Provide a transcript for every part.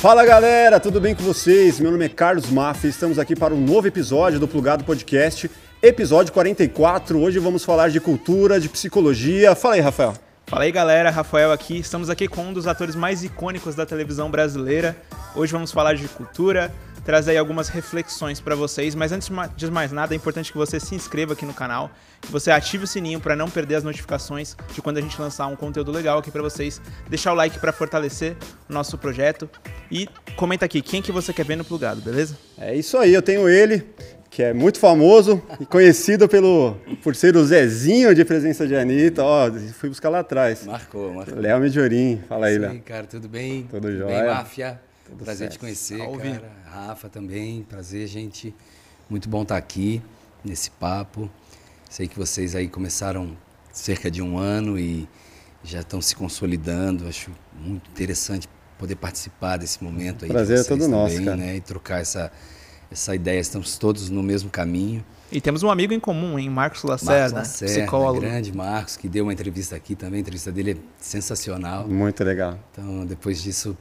Fala galera, tudo bem com vocês? Meu nome é Carlos Maffi, estamos aqui para um novo episódio do Plugado Podcast, episódio 44. Hoje vamos falar de cultura, de psicologia. Fala aí, Rafael. Fala aí galera, Rafael aqui. Estamos aqui com um dos atores mais icônicos da televisão brasileira. Hoje vamos falar de cultura, trazer aí algumas reflexões para vocês, mas antes de mais nada é importante que você se inscreva aqui no canal, que você ative o sininho para não perder as notificações de quando a gente lançar um conteúdo legal aqui para vocês, deixar o like para fortalecer o nosso projeto e comenta aqui quem que você quer ver no plugado, beleza? É isso aí, eu tenho ele, que é muito famoso e conhecido pelo, por ser o Zezinho de presença de Anitta. Ó, fui buscar lá atrás. Marcou, marcou. Léo Mediorim, fala aí, Léo. cara, tudo bem? Tudo jóia. Bem, máfia. Tudo prazer certo. te conhecer, tá cara. Rafa também, prazer, gente. Muito bom estar aqui nesse papo. Sei que vocês aí começaram cerca de um ano e já estão se consolidando. Acho muito interessante poder participar desse momento aí. Prazer de é todo também, nosso, cara. Né? E trocar essa, essa ideia. Estamos todos no mesmo caminho. E temos um amigo em comum, hein? Marcos Lacerda, Marcos Lacerda psicólogo. Grande Marcos, que deu uma entrevista aqui também. A entrevista dele é sensacional. Muito legal. Então, depois disso,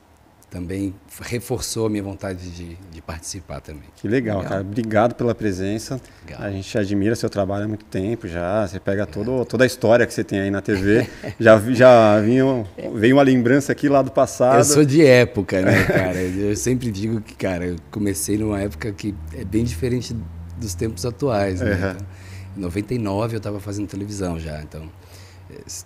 também reforçou a minha vontade de, de participar também. Que legal, legal, cara. Obrigado pela presença. Legal. A gente admira seu trabalho há muito tempo já. Você pega todo, toda a história que você tem aí na TV. já já vinha, veio uma lembrança aqui lá do passado. Eu sou de época, né, cara? eu sempre digo que, cara, eu comecei numa época que é bem diferente dos tempos atuais, né? Uhum. Então, em 99 eu estava fazendo televisão já, então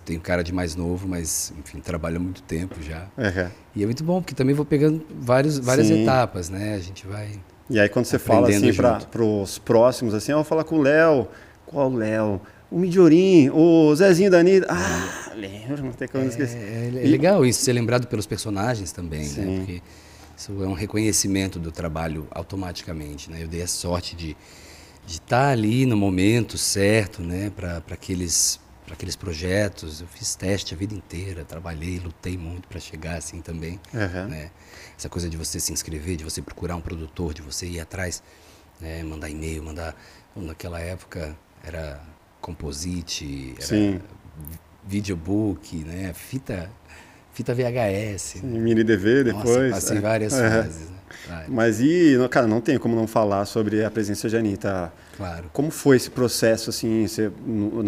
tenho cara de mais novo, mas, enfim, trabalho há muito tempo já. Uhum. E é muito bom, porque também vou pegando vários, várias Sim. etapas, né? A gente vai. E aí, quando você fala assim para os próximos, assim, eu vou falar com o Léo. Qual Léo? O Midiorim, o Zezinho da Anitta. Ah, lembro, não tem como é, esquecer. É, é legal isso, ser lembrado pelos personagens também, né? Sim. né? Porque isso é um reconhecimento do trabalho automaticamente, né? Eu dei a sorte de de estar tá ali no momento certo, né, para aqueles para aqueles projetos. Eu fiz teste a vida inteira, trabalhei, lutei muito para chegar assim também. Uhum. Né? Essa coisa de você se inscrever, de você procurar um produtor, de você ir atrás, né? mandar e-mail, mandar. Naquela época era Composite, era Sim. videobook, né? fita, fita VHS. Sim, mini DV depois. Nossa, passei é. várias uhum. fases. Né? Mas e, cara, não tem como não falar sobre a presença de Anitta. Claro. Como foi esse processo, assim? Você,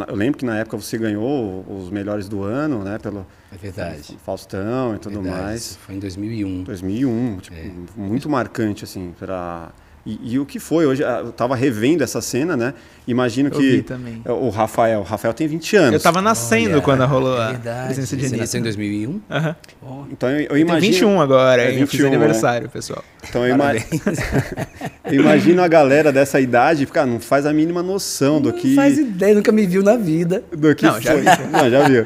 eu lembro que na época você ganhou os melhores do ano, né? Pelo é verdade. Faustão e tudo verdade. mais. Foi em 2001. 2001, tipo, é. muito marcante, assim, para e, e, o que foi? Hoje eu estava revendo essa cena, né? Imagino eu que também. o Rafael, o Rafael tem 20 anos. Eu estava nascendo quando rolou é a presença de Você nasceu em 2001? Uhum. Oh. Então eu, eu imagino. Tem 21 agora, é 21, eu fiz aniversário, né? pessoal. Então eu, ima... eu, imagino a galera dessa idade, cara, não faz a mínima noção do que. Não faz ideia, nunca me viu na vida. Do que não, já vi. Não, já viu.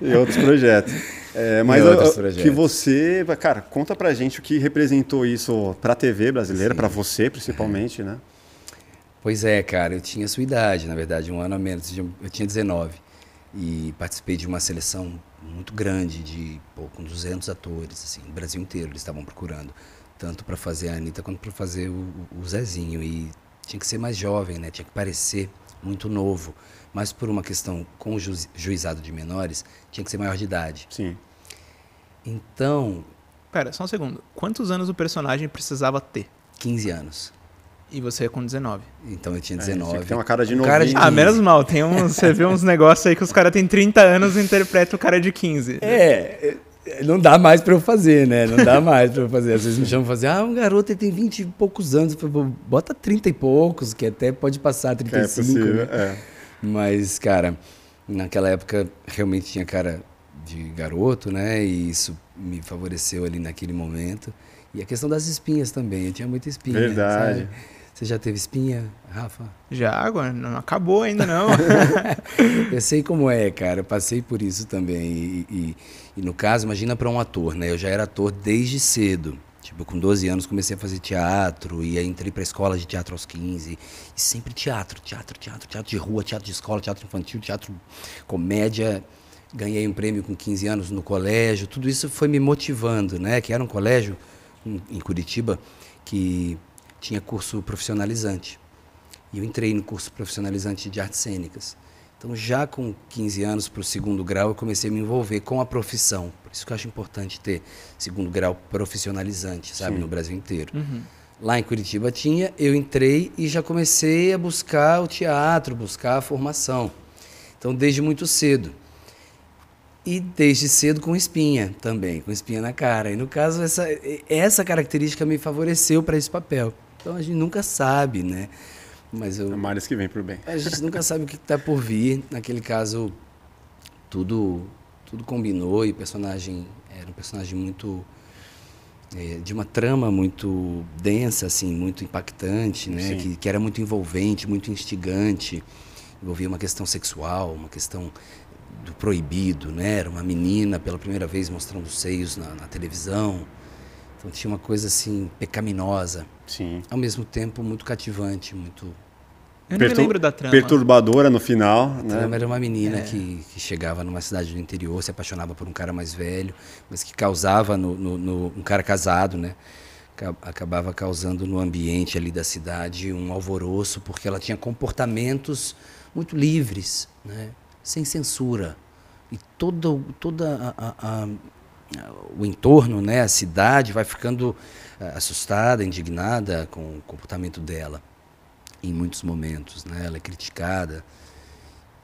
e outros projetos. É, mas eu, que você, cara, conta pra gente o que representou isso pra TV brasileira, para você principalmente, né? Pois é, cara, eu tinha a sua idade, na verdade, um ano a menos, eu tinha 19 e participei de uma seleção muito grande de pô, com 200 atores, assim, o Brasil inteiro eles estavam procurando, tanto para fazer a Anitta quanto para fazer o, o Zezinho. E tinha que ser mais jovem, né? Tinha que parecer muito novo mas por uma questão com o ju juizado de menores, tinha que ser maior de idade. Sim. Então. Pera, só um segundo. Quantos anos o personagem precisava ter? 15 anos. E você é com 19. Então eu tinha 19. É, tem uma cara de novinho. Cara de ah, menos mal. Tem uns, você vê uns negócios aí que os caras têm 30 anos e interpretam o cara de 15. É, é, não dá mais para eu fazer, né? Não dá mais para eu fazer. Às vezes me chamam pra fazer, ah, um garoto ele tem 20 e poucos anos. Bota 30 e poucos, que até pode passar 35. Que é possível, né? é. Mas, cara, naquela época realmente tinha cara de garoto, né? E isso me favoreceu ali naquele momento. E a questão das espinhas também, eu tinha muita espinha. Verdade. Sabe? Você já teve espinha, Rafa? Já, agora não acabou ainda não. eu sei como é, cara. Eu passei por isso também. E, e, e no caso, imagina para um ator, né? Eu já era ator desde cedo. Tipo, com 12 anos comecei a fazer teatro e aí entrei para escola de teatro aos 15. E sempre teatro, teatro, teatro, teatro de rua, teatro de escola, teatro infantil, teatro comédia. Ganhei um prêmio com 15 anos no colégio. Tudo isso foi me motivando, né? Que era um colégio em Curitiba que tinha curso profissionalizante. E eu entrei no curso profissionalizante de artes cênicas. Então, já com 15 anos para o segundo grau, eu comecei a me envolver com a profissão. Por isso que eu acho importante ter segundo grau profissionalizante, sabe, Sim. no Brasil inteiro. Uhum. Lá em Curitiba tinha, eu entrei e já comecei a buscar o teatro, buscar a formação. Então, desde muito cedo. E desde cedo com espinha também, com espinha na cara. E no caso, essa, essa característica me favoreceu para esse papel. Então a gente nunca sabe, né? Mas eu, é que vem por bem. A gente nunca sabe o que está por vir. Naquele caso, tudo, tudo combinou e o personagem era um personagem muito é, de uma trama muito densa, assim, muito impactante, né? Que, que, era muito envolvente, muito instigante. Envolvia uma questão sexual, uma questão do proibido, né? Era uma menina pela primeira vez mostrando seios na, na televisão. Então tinha uma coisa assim pecaminosa. Sim. Ao mesmo tempo muito cativante, muito eu não me lembro da trama. Perturbadora no final. A né? trama era uma menina é. que, que chegava numa cidade do interior, se apaixonava por um cara mais velho, mas que causava no, no, no um cara casado, né? Acabava causando no ambiente ali da cidade um alvoroço, porque ela tinha comportamentos muito livres, né? sem censura. E todo, toda a, a, a, o entorno, né? a cidade, vai ficando eh, assustada, indignada com o comportamento dela em muitos momentos, né? Ela é criticada.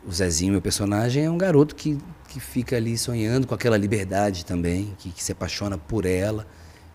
O Zezinho, meu personagem, é um garoto que, que fica ali sonhando com aquela liberdade também, que, que se apaixona por ela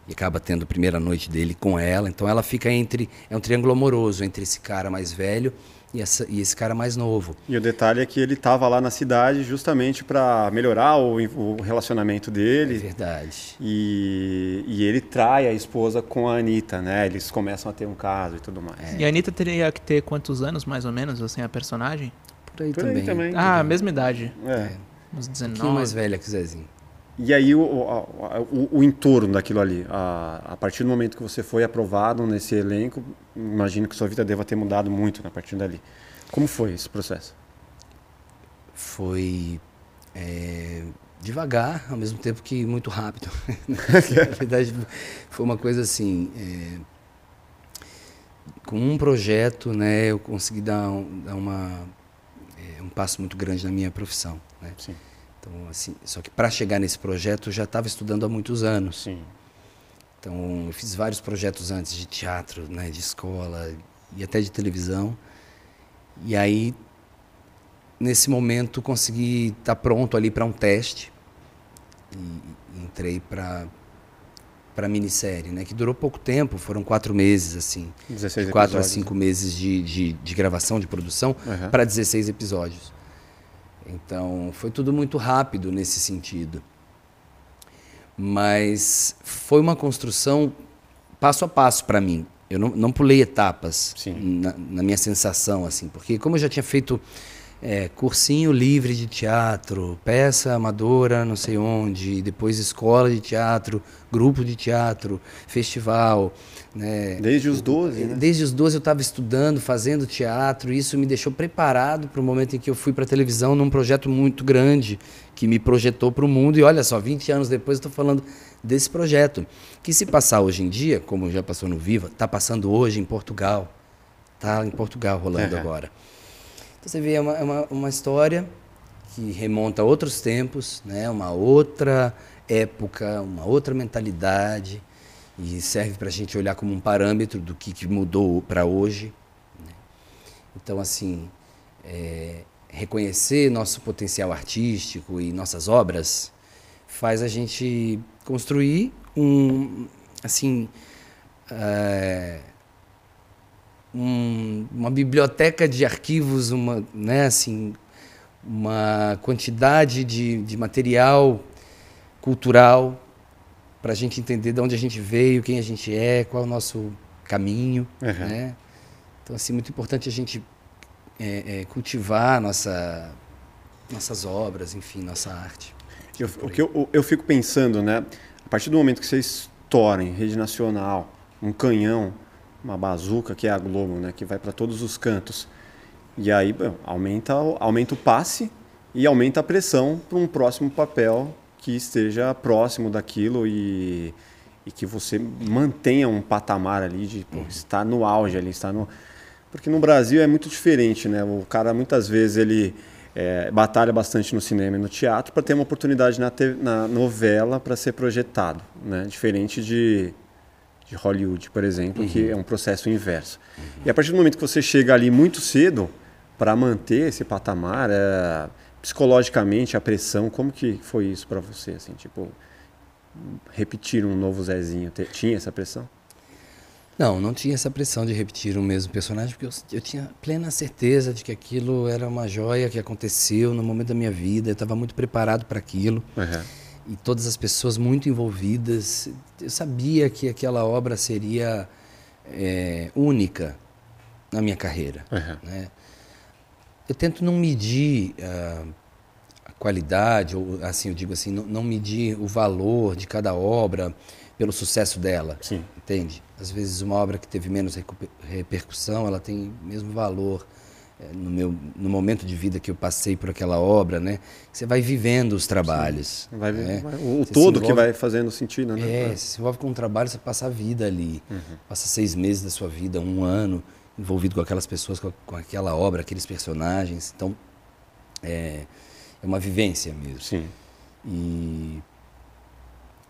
e acaba tendo a primeira noite dele com ela. Então ela fica entre. É um triângulo amoroso entre esse cara mais velho e, essa, e esse cara mais novo. E o detalhe é que ele estava lá na cidade justamente para melhorar o, o, relacionamento dele. É verdade. E, e ele trai a esposa com a Anitta, né? Eles começam a ter um caso e tudo mais. É. E a Anitta teria que ter quantos anos, mais ou menos, assim, a personagem? Por aí, Por também. aí também. Ah, mesma idade. É. Uns 19. Um mais velha que o Zezinho. E aí o, o, o, entorno daquilo ali, a, a, partir do momento que você foi aprovado nesse elenco, imagino que sua vida deva ter mudado muito na partir dali. Como foi esse processo? Foi é, devagar, ao mesmo tempo que muito rápido. na verdade, foi uma coisa assim. É, com um projeto, né, eu consegui dar, um, dar uma, é, um passo muito grande na minha profissão. Né? Sim. Então, assim, só que para chegar nesse projeto eu já estava estudando há muitos anos. Sim. Então, eu fiz vários projetos antes de teatro, né, de escola e até de televisão. E aí, nesse momento, consegui estar tá pronto ali para um teste. E, entrei para para minissérie, né? Que durou pouco tempo, foram quatro meses, assim. 16 quatro a cinco meses de, de, de, gravação, de produção, uhum. para 16 episódios. Então, foi tudo muito rápido nesse sentido. Mas foi uma construção passo a passo para mim. Eu não, não pulei etapas na, na, minha sensação, assim, porque como eu já tinha feito é, cursinho livre de teatro, peça amadora, não sei onde, depois escola de teatro, grupo de teatro, festival. Né? Desde os 12, né? Desde os 12 eu estava estudando, fazendo teatro, e isso me deixou preparado para o momento em que eu fui para a televisão num projeto muito grande, que me projetou para o mundo. E olha só, 20 anos depois eu estou falando desse projeto, que se passar hoje em dia, como já passou no Viva, está passando hoje em Portugal. Está em Portugal rolando uhum. agora. Então você vê, é uma, é uma, uma história que remonta a outros tempos, né? uma outra época, uma outra mentalidade, e serve para a gente olhar como um parâmetro do que, que mudou para hoje. Né? Então, assim, é, reconhecer nosso potencial artístico e nossas obras faz a gente construir um, assim, é, um, uma biblioteca de arquivos, uma, né, assim, uma quantidade de, de material cultural para a gente entender de onde a gente veio, quem a gente é, qual é o nosso caminho, uhum. né? Então, assim, muito importante a gente é, é, cultivar nossa, nossas obras, enfim, nossa arte. Eu, o que eu, eu fico pensando, né? A partir do momento que você estoura em rede nacional, um canhão, uma bazuca que é a Globo, né, que vai para todos os cantos. E aí bom, aumenta, aumenta o passe e aumenta a pressão para um próximo papel que esteja próximo daquilo e, e que você mantenha um patamar ali de pô, estar no auge ali, estar no porque no Brasil é muito diferente, né? O cara muitas vezes ele é, batalha bastante no cinema e no teatro para ter uma oportunidade na, te, na novela para ser projetado, né? diferente de, de Hollywood, por exemplo, uhum. que é um processo inverso. Uhum. E a partir do momento que você chega ali muito cedo para manter esse patamar, é, psicologicamente a pressão, como que foi isso para você, assim, tipo repetir um novo Zezinho, tinha essa pressão? Não, não tinha essa pressão de repetir o mesmo personagem, porque eu, eu tinha plena certeza de que aquilo era uma joia que aconteceu no momento da minha vida, eu estava muito preparado para aquilo. Uhum. E todas as pessoas muito envolvidas. Eu sabia que aquela obra seria é, única na minha carreira. Uhum. Né? Eu tento não medir uh, a qualidade, ou assim, eu digo assim, não, não medir o valor de cada obra pelo sucesso dela. Sim. Entende? Às vezes uma obra que teve menos repercussão, ela tem mesmo valor no meu no momento de vida que eu passei por aquela obra, né? Você vai vivendo os trabalhos. Vai, né? vai, o você todo envolve, que vai fazendo sentido, né? É, você se envolve com um trabalho, você passa a vida ali. Uhum. Passa seis meses da sua vida, um ano, envolvido com aquelas pessoas, com, com aquela obra, aqueles personagens. Então, é, é uma vivência mesmo. Sim. E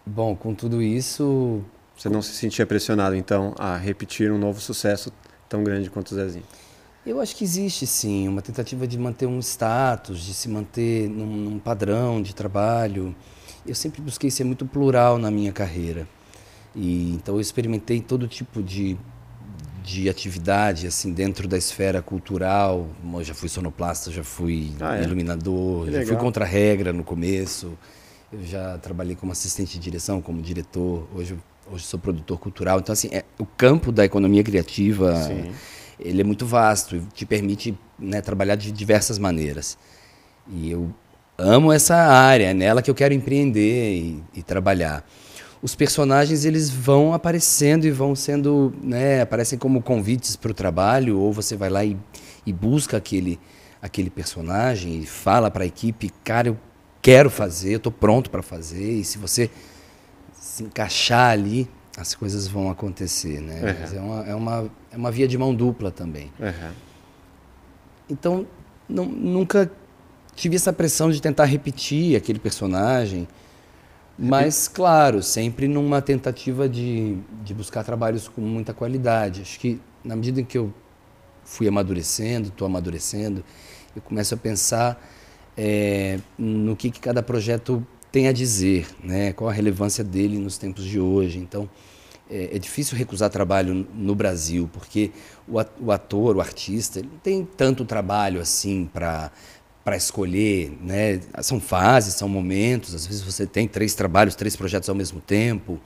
Bom, com tudo isso. Você não se sentia pressionado, então, a repetir um novo sucesso tão grande quanto o Zezinho? Eu acho que existe sim uma tentativa de manter um status, de se manter num, num padrão de trabalho. Eu sempre busquei ser muito plural na minha carreira. E então eu experimentei todo tipo de de atividade assim dentro da esfera cultural. Eu já fui sonoplasta, já fui ah, é? iluminador, já fui contra regra no começo. Eu já trabalhei como assistente de direção, como diretor. Hoje, hoje sou produtor cultural. Então, assim, é, o campo da economia criativa, Sim. Ele é muito vasto e te permite né, trabalhar de diversas maneiras. E eu amo essa área, é nela que eu quero empreender e, e trabalhar. Os personagens eles vão aparecendo e vão sendo, né, aparecem como convites para o trabalho, ou você vai lá e, e busca aquele aquele personagem e fala para a equipe, cara, eu quero fazer, eu estou pronto para fazer, e se você se encaixar ali, as coisas vão acontecer, né? Uhum. É, uma, é, uma, é uma via de mão dupla também. Uhum. Então, não, nunca tive essa pressão de tentar repetir aquele personagem, mas, claro, sempre numa tentativa de, de buscar trabalhos com muita qualidade. Acho que, na medida em que eu fui amadurecendo, estou amadurecendo, eu começo a pensar é, no que, que cada projeto tem a dizer, né? qual a relevância dele nos tempos de hoje. Então, é, é difícil recusar trabalho no Brasil, porque o ator, o artista, ele não tem tanto trabalho assim para para escolher, né? São fases, são momentos. Às vezes você tem três trabalhos, três projetos ao mesmo tempo,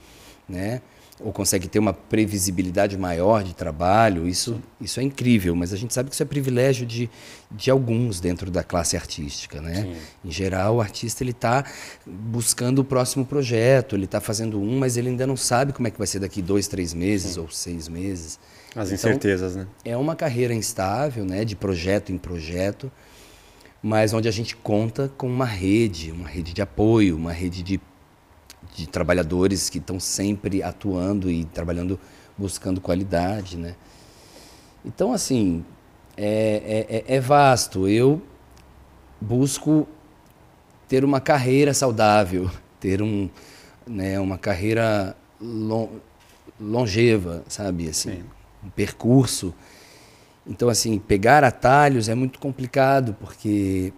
né? Ou consegue ter uma previsibilidade maior de trabalho, isso, isso é incrível, mas a gente sabe que isso é privilégio de, de alguns dentro da classe artística. Né? Sim. Em geral, o artista ele está buscando o próximo projeto, ele está fazendo um, mas ele ainda não sabe como é que vai ser daqui dois, três meses Sim. ou seis meses. As então, incertezas, né? É uma carreira instável, né? de projeto em projeto, mas onde a gente conta com uma rede, uma rede de apoio, uma rede de de trabalhadores que estão sempre atuando e trabalhando buscando qualidade, né? Então, assim, é, é, é, é vasto. Eu busco ter uma carreira saudável, ter um, né, uma carreira long, longeva, sabe? Assim, Sim. um percurso. Então, assim, pegar atalhos é muito complicado, porque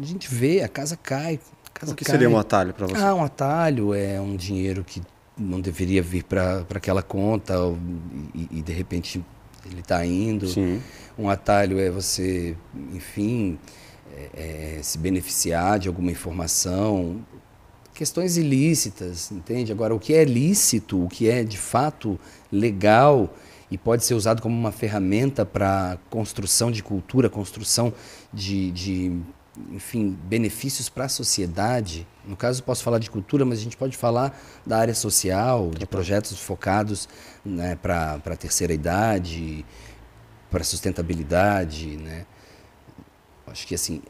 a gente vê, a casa cai, casa o que cai. seria um atalho para você? Ah, um atalho é um dinheiro que não deveria vir para aquela conta e, e, de repente ele está indo. Sim. Um atalho é você, enfim, é, é, se beneficiar de alguma informação. Questões ilícitas, entende? Agora, o que é lícito, o que é de fato legal e pode ser usado como uma ferramenta para construção de cultura, construção de, de enfim, benefícios para a sociedade. No caso, posso falar de cultura, mas a gente pode falar da área social, de projetos focados né, para a terceira idade, para sustentabilidade. Né? Acho que assim,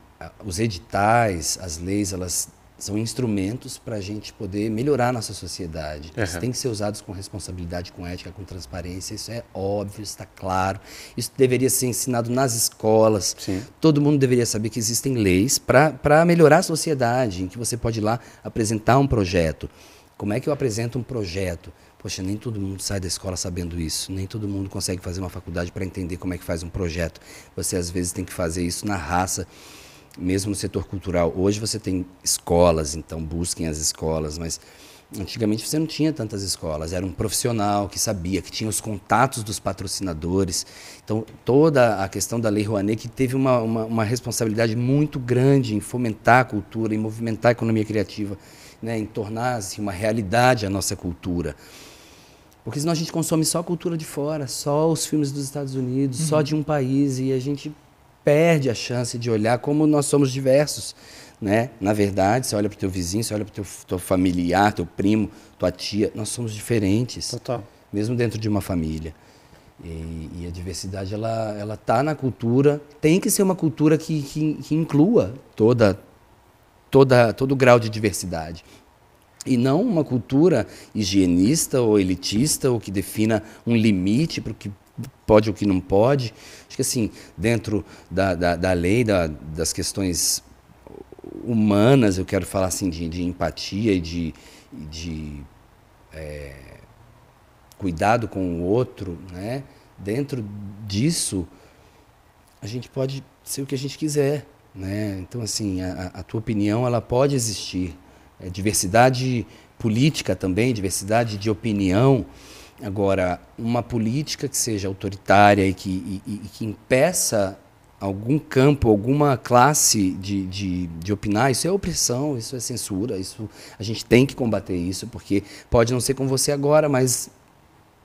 os editais, as leis, elas são instrumentos para a gente poder melhorar a nossa sociedade. Uhum. Eles têm que ser usados com responsabilidade, com ética, com transparência. Isso é óbvio, está claro. Isso deveria ser ensinado nas escolas. Sim. Todo mundo deveria saber que existem leis para melhorar a sociedade, em que você pode ir lá apresentar um projeto. Como é que eu apresento um projeto? Poxa, nem todo mundo sai da escola sabendo isso, nem todo mundo consegue fazer uma faculdade para entender como é que faz um projeto. Você às vezes tem que fazer isso na raça, mesmo no setor cultural. Hoje você tem escolas, então busquem as escolas, mas antigamente você não tinha tantas escolas. Era um profissional que sabia, que tinha os contatos dos patrocinadores. Então toda a questão da Lei Rouanet que teve uma, uma, uma responsabilidade muito grande em fomentar a cultura, em movimentar a economia criativa, né, em tornar assim, uma realidade a nossa cultura. Porque senão a gente consome só a cultura de fora, só os filmes dos Estados Unidos, uhum. só de um país, e a gente perde a chance de olhar como nós somos diversos. Né? Na verdade, você olha para o teu vizinho, você olha para o teu, teu familiar, teu primo, tua tia, nós somos diferentes. Total. Mesmo dentro de uma família. E, e a diversidade, ela ela está na cultura. Tem que ser uma cultura que, que, que inclua toda, toda, todo o grau de diversidade e não uma cultura higienista ou elitista ou que defina um limite para o que pode ou o que não pode. Acho que assim, dentro da, da, da lei, da, das questões humanas, eu quero falar assim de, de empatia e de, de é, cuidado com o outro, né? dentro disso, a gente pode ser o que a gente quiser. Né? Então, assim, a, a tua opinião ela pode existir, é, diversidade política também, diversidade de opinião. Agora, uma política que seja autoritária e que, e, e que impeça algum campo, alguma classe de, de, de opinar, isso é opressão, isso é censura, isso a gente tem que combater isso, porque pode não ser com você agora, mas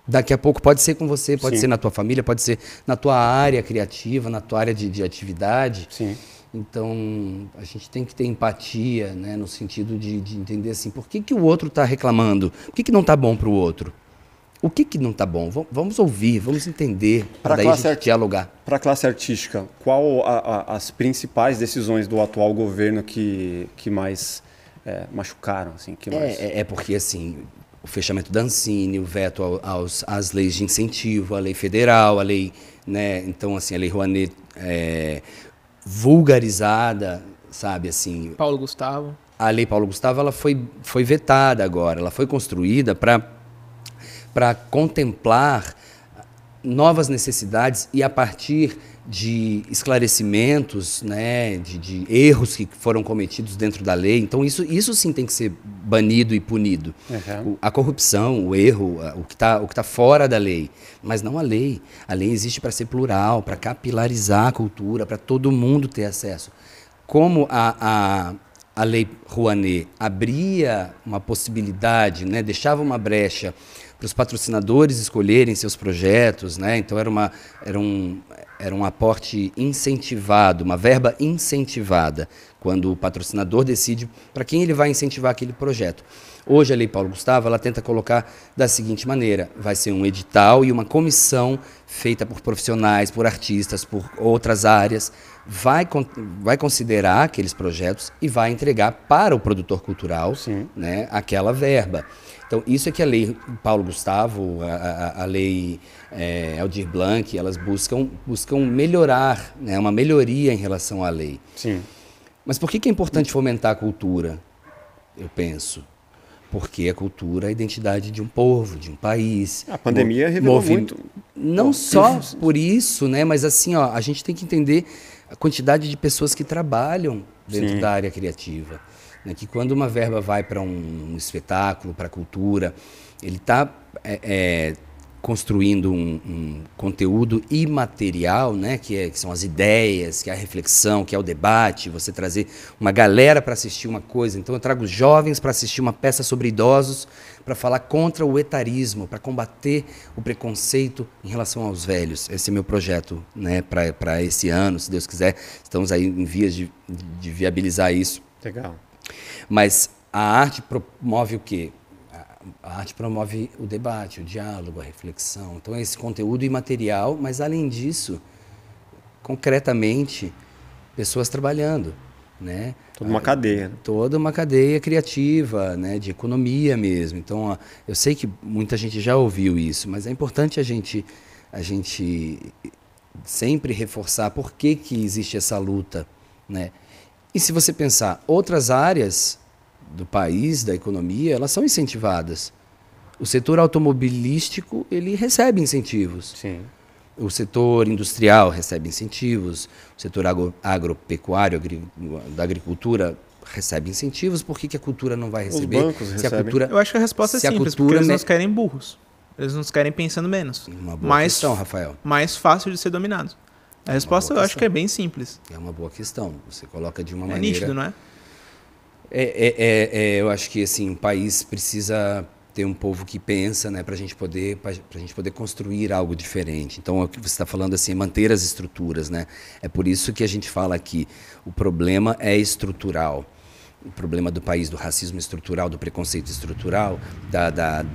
daqui a pouco pode ser com você, pode Sim. ser na tua família, pode ser na tua área criativa, na tua área de, de atividade. Sim. Então, a gente tem que ter empatia, né, no sentido de, de entender assim, por que, que o outro está reclamando? Por que, que não está bom para o outro? O que, que não está bom? Vamos ouvir, vamos entender, para daí a gente dialogar. Para a classe artística, qual a, a, as principais decisões do atual governo que, que mais é, machucaram? Assim, que é, mais... É, é, porque, assim, o fechamento da Ancine, o veto aos, às leis de incentivo, a lei federal, a lei... Né, então, assim, a lei Rouanet... É, vulgarizada, sabe assim. Paulo Gustavo. A lei Paulo Gustavo ela foi, foi vetada agora, ela foi construída para para contemplar novas necessidades e a partir de esclarecimentos, né, de, de, erros que foram cometidos dentro da lei. Então isso, isso sim tem que ser banido e punido. Uhum. O, a corrupção, o erro, o que está tá fora da lei, mas não a lei. A lei existe para ser plural, para capilarizar a cultura, para todo mundo ter acesso. Como a, a, a lei Rouanet abria uma possibilidade, né, deixava uma brecha para os patrocinadores escolherem seus projetos, né? Então era, uma, era, um, era um aporte incentivado, uma verba incentivada, quando o patrocinador decide para quem ele vai incentivar aquele projeto. Hoje a Lei Paulo Gustavo ela tenta colocar da seguinte maneira: vai ser um edital e uma comissão feita por profissionais, por artistas, por outras áreas, vai, vai considerar aqueles projetos e vai entregar para o produtor cultural né, aquela verba. Então, isso é que a lei Paulo Gustavo, a, a, a lei é, Aldir Blanc, elas buscam, buscam melhorar, né, uma melhoria em relação à lei. Sim. Mas por que, que é importante fomentar a cultura? Eu penso. Porque a cultura é a identidade de um povo, de um país. A pandemia revelou Movi... muito. Não Bom, só por isso, né? Mas assim, ó, a gente tem que entender a quantidade de pessoas que trabalham dentro Sim. da área criativa. Né? Que quando uma verba vai para um, um espetáculo, para a cultura, ele está é, é, construindo um, um, conteúdo imaterial, né? que, é, que são as ideias, que é a reflexão, que é o debate, você trazer uma galera para assistir uma coisa. Então eu trago jovens para assistir uma peça sobre idosos, para falar contra o etarismo, para combater o preconceito em relação aos velhos. Esse é meu projeto né? para esse ano, se Deus quiser. Estamos aí em vias de, de viabilizar isso. Legal. Mas a arte promove o quê? A arte promove o debate, o diálogo, a reflexão. Então, é esse conteúdo imaterial, mas além disso, concretamente, pessoas trabalhando. né? Toda uma cadeia. Toda uma cadeia criativa, né, de economia mesmo. Então, eu sei que muita gente já ouviu isso, mas é importante a gente a gente sempre reforçar por que, que existe essa luta, né? E se você pensar, outras áreas do país, da economia, elas são incentivadas. O setor automobilístico, ele recebe incentivos. Sim. O setor industrial recebe incentivos, o setor agro, agropecuário, agri, da agricultura recebe incentivos, por que, que a cultura não vai receber? Os bancos se recebem. A cultura, Eu acho que a resposta é simples, porque eles nos querem burros. Eles nos querem pensando menos. Uma boa mais, questão, Rafael. mais fácil de ser dominado. A resposta eu boa acho que é bem simples. É uma boa questão. Você coloca de uma É maneira. nítido, não é? É, é, é, é, eu acho que assim, o país precisa ter um povo que pensa, né, para a gente poder, gente poder construir algo diferente. Então, é o que você está falando assim, é manter as estruturas, né? É por isso que a gente fala que o problema é estrutural. O problema do país, do racismo estrutural, do preconceito estrutural, da, da,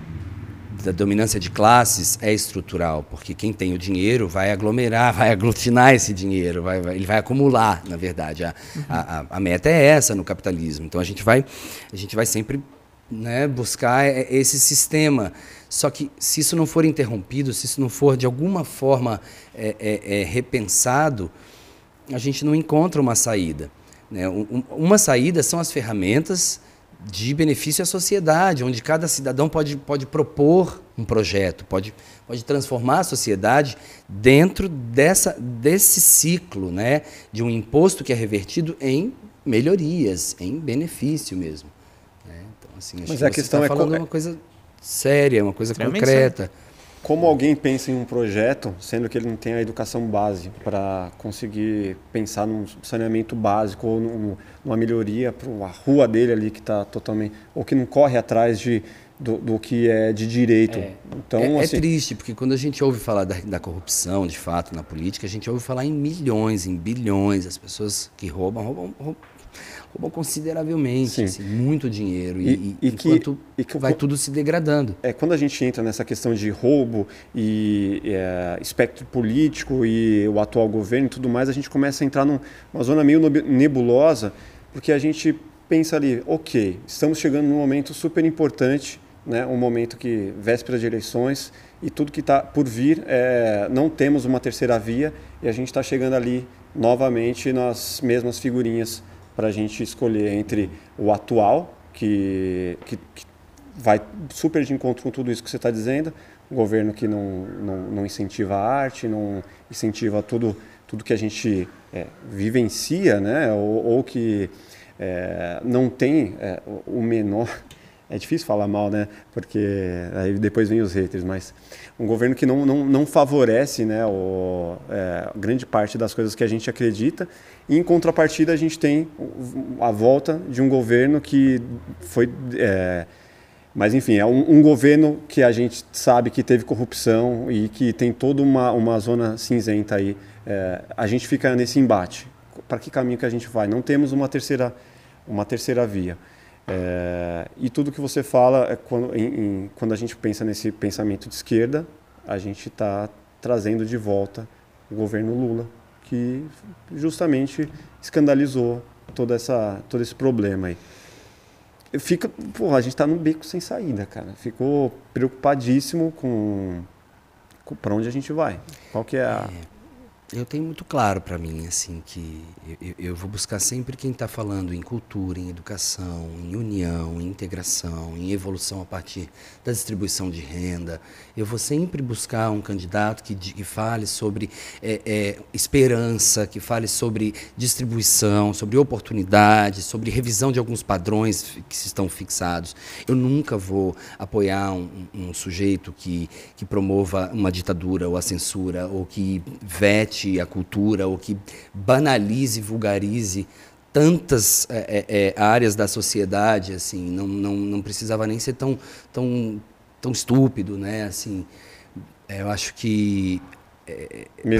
da dominância de classes é estrutural, porque quem tem o dinheiro vai aglomerar, vai aglutinar esse dinheiro, vai, vai- ele vai acumular, na verdade. A, a, a- a meta é essa no capitalismo. Então a gente vai, a gente vai sempre né, buscar e- esse sistema. Só que se isso não for interrompido, se isso não for de alguma forma é, é, é, repensado, a gente não encontra uma saída. Né? Um- um- Uma saída são as ferramentas de benefício à sociedade, onde cada cidadão pode, pode propor um projeto, pode, pode transformar a sociedade dentro dessa, desse ciclo né? de um imposto que é revertido em melhorias, em benefício mesmo. né? Então, assim, acho Mas que a questão está é co- falando uma coisa séria, uma coisa concreta. Como alguém pensa em um projeto, sendo que ele não tem a educação base para conseguir pensar num saneamento básico ou num- numa melhoria para a rua dele ali que está totalmente. ou que não corre atrás de, do, do que é de direito. Então, é, é assim, triste, porque quando a gente ouve falar da, da corrupção, de fato, na política, a gente ouve falar em milhões, em bilhões. As pessoas que roubam, roubam, roubam, roubam consideravelmente, Sim. assim, muito dinheiro. E, E- e, e que- enquanto e que vai tudo se degradando. é, quando a gente entra nessa questão de roubo e é, espectro político e o atual governo e tudo mais, a gente começa a entrar num- numa zona meio nebulosa, porque a gente pensa ali, ok, estamos chegando num momento super importante, né, um momento que véspera de eleições e tudo que está por vir, é, não temos uma terceira via e a gente está chegando ali novamente nas mesmas figurinhas para a gente escolher entre o atual, que, que, que vai super de encontro com tudo isso que você está dizendo. Um governo que não, não, não incentiva a arte, não incentiva tudo, tudo que a gente é, vivencia, né? ou, ou que é, não tem é, o menor. É difícil falar mal, né? Porque aí depois vem os haters, mas um governo que não, não, não favorece né, o, é, grande parte das coisas que a gente acredita. Em contrapartida, a gente tem a volta de um governo que foi. é, mas, enfim, é um, um governo que a gente sabe que teve corrupção e que tem toda uma, uma zona cinzenta aí. É, a gente fica nesse embate. Para que caminho que a gente vai? Não temos uma terceira, uma terceira via. É, e tudo que você fala, é quando, em- em- quando a gente pensa nesse pensamento de esquerda, a gente está trazendo de volta o governo Lula, que justamente escandalizou toda essa, todo esse problema aí. Fica, porra, a gente está num beco sem saída, cara. Ficou preocupadíssimo com, com para onde a gente vai. Qual que é a Eu tenho muito claro para mim, assim, que eu- eu, vou buscar sempre quem está falando em cultura, em educação, em união, em integração, em evolução a partir da distribuição de renda. Eu vou sempre buscar um candidato que, que fale sobre é, é, esperança, que fale sobre distribuição, sobre oportunidade, sobre revisão de alguns padrões que estão fixados. Eu nunca vou apoiar um, um- um sujeito que, que promova uma ditadura ou a censura, ou que vete a cultura, ou que banalize, vulgarize tantas é, é, é, áreas da sociedade, assim, não, não, não precisava nem ser tão, tão, tão estúpido, né? Assim, é, eu acho que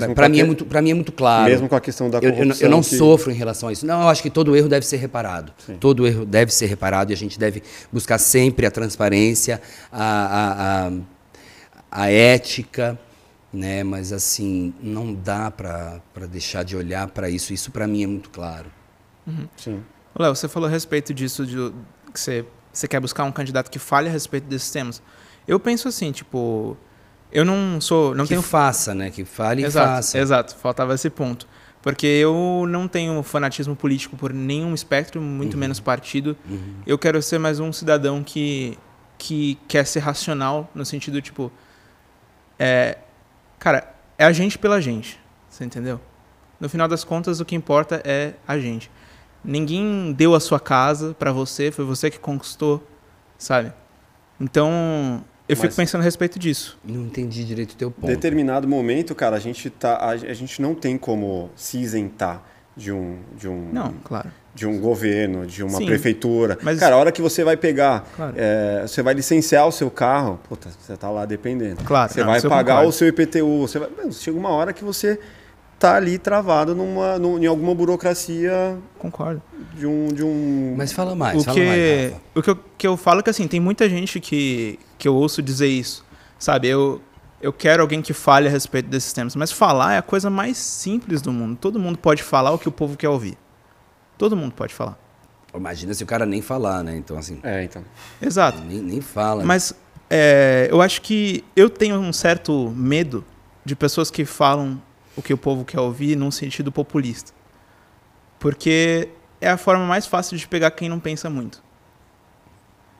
com para mim é muito para mim é muito claro. mesmo com a questão da Eu- eu, corrupção. não- eu não que- sofro em relação a isso. Não, eu acho que todo erro deve ser reparado. Todo erro deve ser reparado e a gente deve buscar sempre a transparência, a, a, a, a ética, né? Mas assim, não dá para deixar de olhar para isso. Isso para mim é muito claro. Sim. Léo, você falou a respeito disso, de, que você, você quer buscar um candidato que fale a respeito desses temas. Eu penso assim, tipo, eu não sou, não que tenho faça, né? Que fale e exato, faça. Exato, faltava esse ponto. Porque eu não tenho fanatismo político por nenhum espectro, muito Uhum. menos partido. Uhum. Eu quero ser mais um cidadão que, que quer ser racional, no sentido, tipo. É, cara, é a gente pela gente. Você entendeu? No final das contas, o que importa é a gente. Ninguém deu a sua casa pra você, foi você que conquistou, sabe? Então, eu fico Mas- pensando a respeito disso. Não entendi direito o teu ponto. Determinado momento, cara, a gente, tá, a, a gente não tem como se isentar de um, de um, Não, claro. De um governo, de uma Sim, prefeitura. mas- Cara, a hora que você vai pegar, Claro. é, você vai licenciar o seu carro, puta, você tá lá dependendo. Claro, Você não, vai pagar concordo. o seu IPTU, você vai, Mano, chega uma hora que você tá ali travado numa, num- em alguma burocracia Concordo. de um, de um Mas fala mais, o fala que, mais, o que eu, que eu falo é que assim, tem muita gente que, que eu ouço dizer isso. Sabe, eu, eu quero alguém que fale a respeito desses temas. Mas falar é a coisa mais simples do mundo. Todo mundo pode falar o que o povo quer ouvir. Todo mundo pode falar. Imagina se o cara nem falar, né? Então, assim, É, então. Exato. nem, nem fala. Mas é, eu acho que eu tenho um certo medo de pessoas que falam o que o povo quer ouvir num sentido populista. Porque é a forma mais fácil de pegar quem não pensa muito.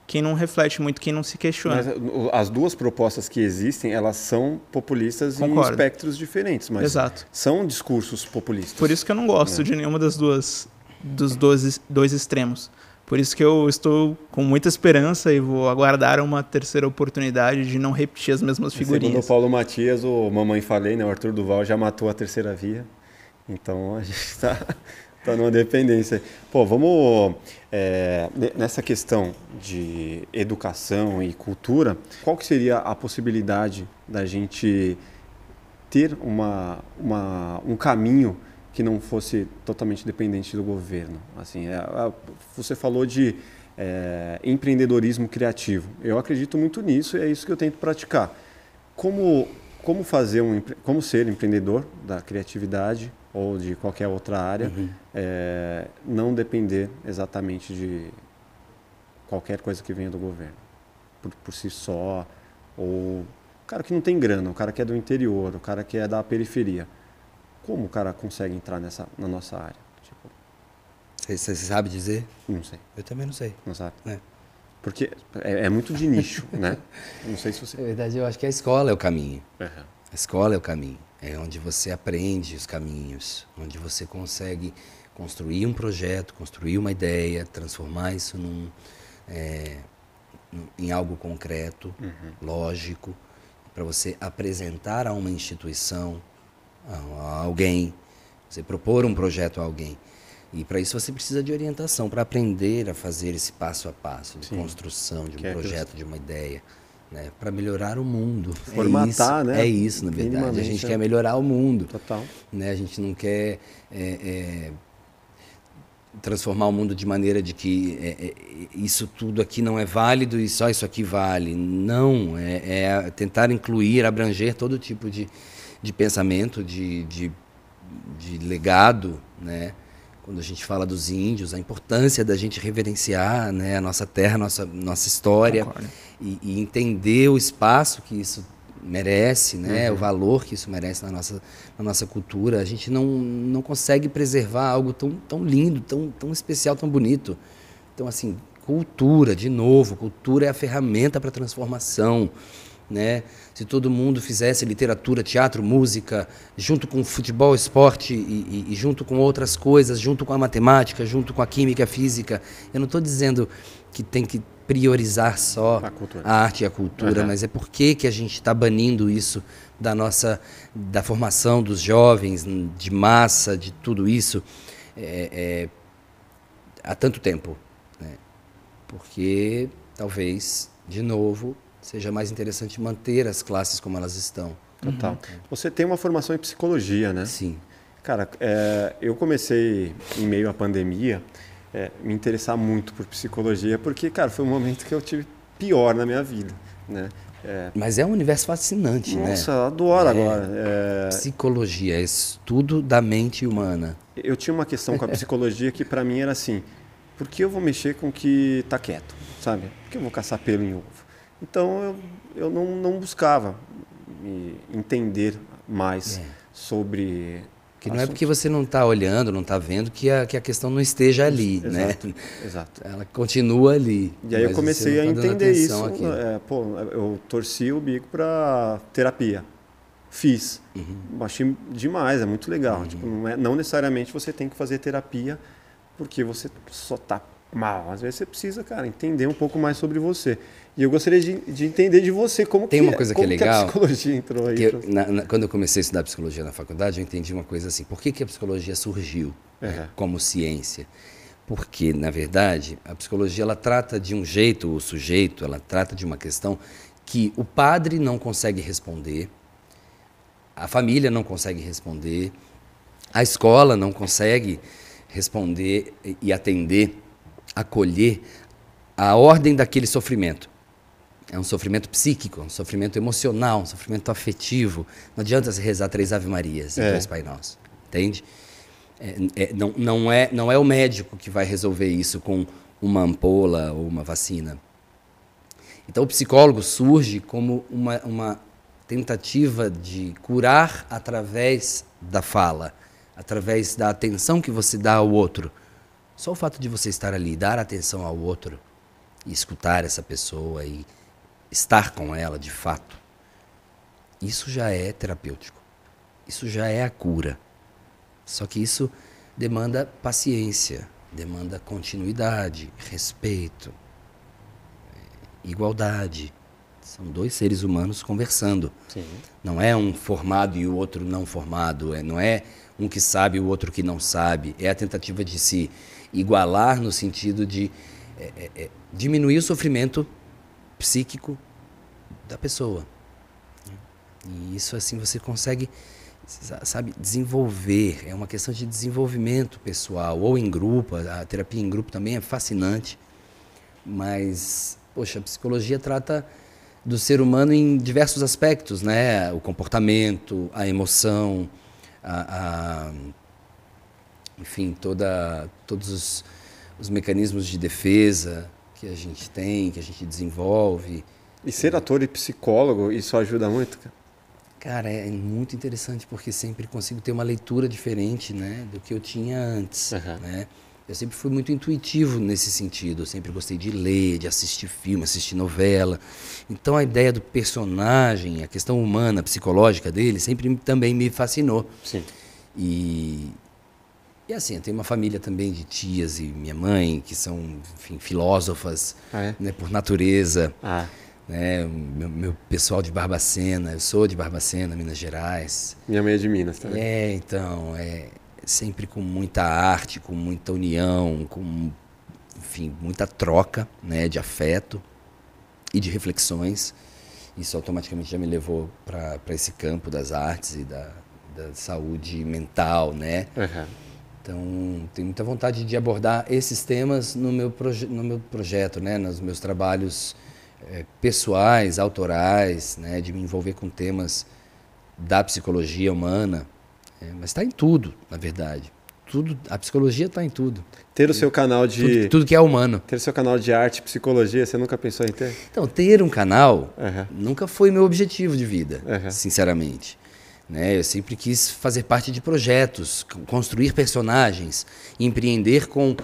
Quem não reflete muito, quem não se questiona. Mas as duas propostas que existem, elas são populistas em Concordo. espectros diferentes, mas Exato. são discursos populistas. Por isso que eu não gosto É. de nenhuma das duas dos dois, dois extremos. Por isso que eu estou com muita esperança e vou aguardar uma terceira oportunidade de não repetir as mesmas Segundo o figurinhas. Paulo Matias, o Mamãe Falei, né, o Arthur Duval já matou a terceira via. Então a gente está tá numa dependência. Pô, vamos é, ne- nessa questão de educação e cultura, qual que seria a possibilidade da gente ter uma, uma, um caminho que não fosse totalmente dependente do governo. Assim, é, a- você falou de é, empreendedorismo criativo. Eu acredito muito nisso e é isso que eu tento praticar. Como, como fazer um, como ser empreendedor da criatividade ou de qualquer outra área, Uhum. é, não depender exatamente de qualquer coisa que venha do governo, por, por si só, ou o cara que não tem grana, o cara que é do interior, o cara que é da periferia. Como o cara consegue entrar nessa, na nossa área? Tipo, Você sabe dizer? não sei, Eu também não sei. não sabe? É. Porque é, é muito de nicho, né? Não sei se você... Na verdade, eu acho que a escola é o caminho. Uhum. A escola é o caminho. É onde você aprende os caminhos, onde você consegue construir um projeto, construir uma ideia, transformar isso num, é, em algo concreto, lógico, para você apresentar a uma instituição, a, alguém, você propor um projeto a alguém. E para isso você precisa de orientação, para aprender a fazer esse passo a passo de Sim. construção de um Que é projeto, de uma ideia, né? para melhorar o mundo. Formatar, é isso, né? É isso, na verdade. A gente é. quer melhorar o mundo. Total. Né? A gente não quer é, é, transformar o mundo de maneira de que é, é, isso tudo aqui não é válido e só isso aqui vale. Não, é, é tentar incluir, abranger todo tipo de, de pensamento, de, de, de legado, né? Quando a gente fala dos índios, a importância da gente reverenciar né, a nossa terra, a nossa, nossa história e, e entender o espaço que isso merece, né? Uhum. O valor que isso merece na nossa, na nossa cultura. A gente não, não consegue preservar algo tão, tão lindo, tão, tão especial, tão bonito. Então, assim, cultura, de novo, cultura é a ferramenta para a transformação, né? Se todo mundo fizesse literatura, teatro, música, junto com futebol, esporte e, e- e junto com outras coisas, junto com a matemática, junto com a química, a física, eu não estou dizendo que tem que priorizar só A a arte e a cultura, Uhum. mas é por que que a gente está banindo isso da nossa da formação dos jovens, de massa, de tudo isso é, é, há tanto tempo, né? Porque talvez de novo seja mais interessante manter as classes como elas estão. Total. Você tem uma formação em psicologia, né? Sim. Cara, é, eu comecei em meio à pandemia é, me interessar muito por psicologia, porque, cara, foi um momento que eu tive pior na minha vida, né? É. Mas é um universo fascinante, né? Nossa, eu adoro É. agora. É, Psicologia, é estudo da mente humana. eu tinha uma questão com a psicologia que pra mim era assim: por que eu vou mexer com o que tá quieto, sabe? Por que eu vou caçar pelo em ovo? Então eu, eu não, não buscava me entender mais É. sobre. Que não é porque você não está olhando, não está vendo, que a, que a questão não esteja ali, né? Exato, exato. Ela continua ali. E aí eu comecei a tá entender isso. é, pô, eu torci o bico para terapia. Fiz. Uhum. Achei demais, é muito legal. Tipo, não, é, não necessariamente você tem que fazer terapia porque você só tá mal. Às vezes você precisa, cara, entender um pouco mais sobre você. E eu gostaria de, de entender de você como Tem que uma coisa que é legal, a psicologia entrou aí. Que eu- na- na- quando eu comecei a estudar psicologia na faculdade, eu entendi uma coisa assim: por que, que a psicologia surgiu né, Uhum. como ciência? Porque, na verdade, a psicologia ela trata de um jeito, o sujeito, ela trata de uma questão que o padre não consegue responder, a família não consegue responder, a escola não consegue responder e atender, acolher a ordem daquele sofrimento. É um sofrimento psíquico, um sofrimento emocional, um sofrimento afetivo. Não adianta você rezar três Ave Marias e É. dois Pai Nosso. Entende? É, é, não, não, é, não é o médico que vai resolver isso com uma ampola ou uma vacina. Então, o psicólogo surge como uma, uma tentativa de curar através da fala, através da atenção que você dá ao outro. Só o fato de você estar ali, dar atenção ao outro, e escutar essa pessoa e estar com ela de fato, isso já é terapêutico. Isso já é a cura. Só que isso demanda paciência, demanda continuidade, respeito, eh, igualdade. São dois seres humanos conversando. Sim. Não é um formado e o outro não formado. É, não é um que sabe e o outro que não sabe. É a tentativa de se igualar no sentido de é, é, é, diminuir o sofrimento psíquico da pessoa. E isso assim você consegue, sa- sabe, desenvolver. É uma questão de desenvolvimento pessoal ou em grupo. A terapia em grupo também é fascinante. Mas, poxa, a psicologia trata do ser humano em diversos aspectos, né? O comportamento, a emoção, a, a- enfim, toda, todos os, os mecanismos de defesa que a gente tem, que a gente desenvolve. E ser ator e psicólogo, isso ajuda muito, cara. Cara, é muito interessante porque sempre consigo ter uma leitura diferente, né, do que eu tinha antes, Aham. né? Eu sempre fui muito intuitivo nesse sentido, eu sempre gostei de ler, de assistir filme, assistir novela. Então a ideia do personagem, a questão humana, psicológica dele, sempre também me fascinou. Sim. E, e assim, eu tenho uma família também de tias e minha mãe, que são, enfim, filósofas, Ah, é? né, por natureza Ah, né? Meu, meu pessoal de Barbacena, eu sou de Barbacena, Minas Gerais. minha mãe é de Minas também. É, então, é sempre com muita arte, com muita união, com, enfim, muita troca, né, de afeto e de reflexões. Isso automaticamente já me levou para esse campo das artes e da, da saúde mental, né? Aham. Então, tenho muita vontade de abordar esses temas no meu, no meu projeto, né? nos meus trabalhos eh, pessoais, autorais, né? de me envolver com temas da psicologia humana. eh, mas está em tudo, na verdade. Tudo, a psicologia está em tudo. Ter o seu canal de. tudo. Tudo que é humano. Ter o seu canal de arte e psicologia, você nunca pensou em ter? Então, ter um canal Aham. nunca foi meu objetivo de vida, Aham. sinceramente. Né? Eu sempre quis fazer parte de projetos, construir personagens, empreender com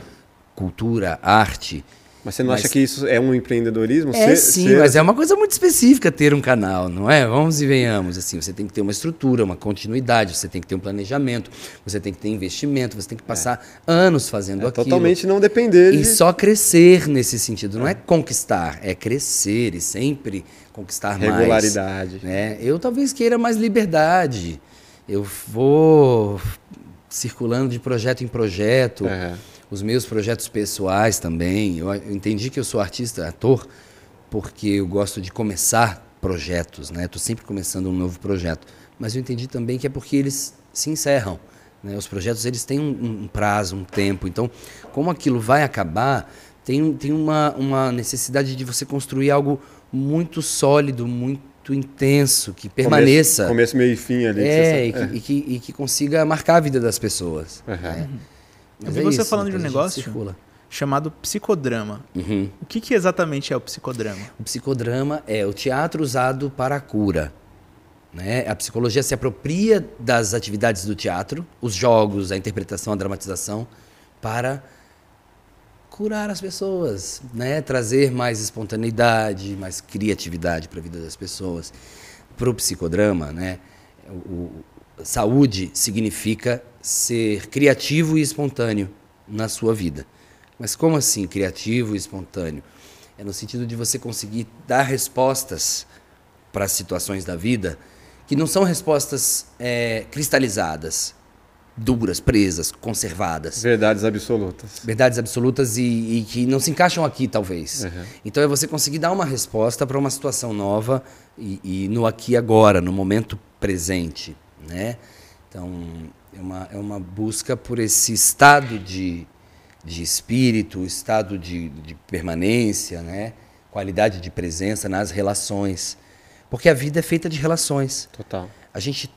cultura, arte. Mas você não Mas- acha que isso é um empreendedorismo? É Ser- sim, ser- mas é uma coisa muito específica ter um canal, não é? Vamos e venhamos, assim, você tem que ter uma estrutura, uma continuidade, você tem que ter um planejamento, você tem que ter investimento, você tem que passar anos fazendo é aquilo. totalmente não depender E de... só crescer nesse sentido, não é conquistar, é crescer e sempre conquistar mais. regularidade. né? Eu talvez queira mais liberdade. Eu vou circulando de projeto em projeto, Aham. Os meus projetos pessoais também. Eu, eu entendi que eu sou artista, ator, porque eu gosto de começar projetos, né? Estou sempre começando um novo projeto. Mas eu entendi também que é porque eles se encerram. Né? Os projetos eles têm um, um prazo, um tempo. Então, como aquilo vai acabar, tem, tem uma, uma necessidade de você construir algo muito sólido, muito intenso, que permaneça. Começo, começo meio e fim ali. É, e que, é. E, que, e que consiga marcar a vida das pessoas. Uhum. É. Eu vi é você isso, falando de um negócio chamado psicodrama. Uhum. O que, que exatamente é o psicodrama? O psicodrama é o teatro usado para a cura. Né? A psicologia se apropria das atividades do teatro, os jogos, a interpretação, a dramatização, para curar as pessoas, né? trazer mais espontaneidade, mais criatividade para a vida das pessoas. Para o psicodrama, né? O, o, saúde significa ser criativo e espontâneo na sua vida. Mas como assim criativo e espontâneo? É no sentido de você conseguir dar respostas para as situações da vida que não são respostas é, cristalizadas, duras, presas, conservadas. Verdades absolutas. Verdades absolutas e, e que não se encaixam aqui, talvez. Uhum. Então é você conseguir dar uma resposta para uma situação nova e, e, no aqui e agora, no momento presente. Né? Então é uma, é uma busca por esse estado de, de espírito, estado de, de permanência, né? qualidade de presença nas relações. Porque a vida é feita de relações. Total. A gente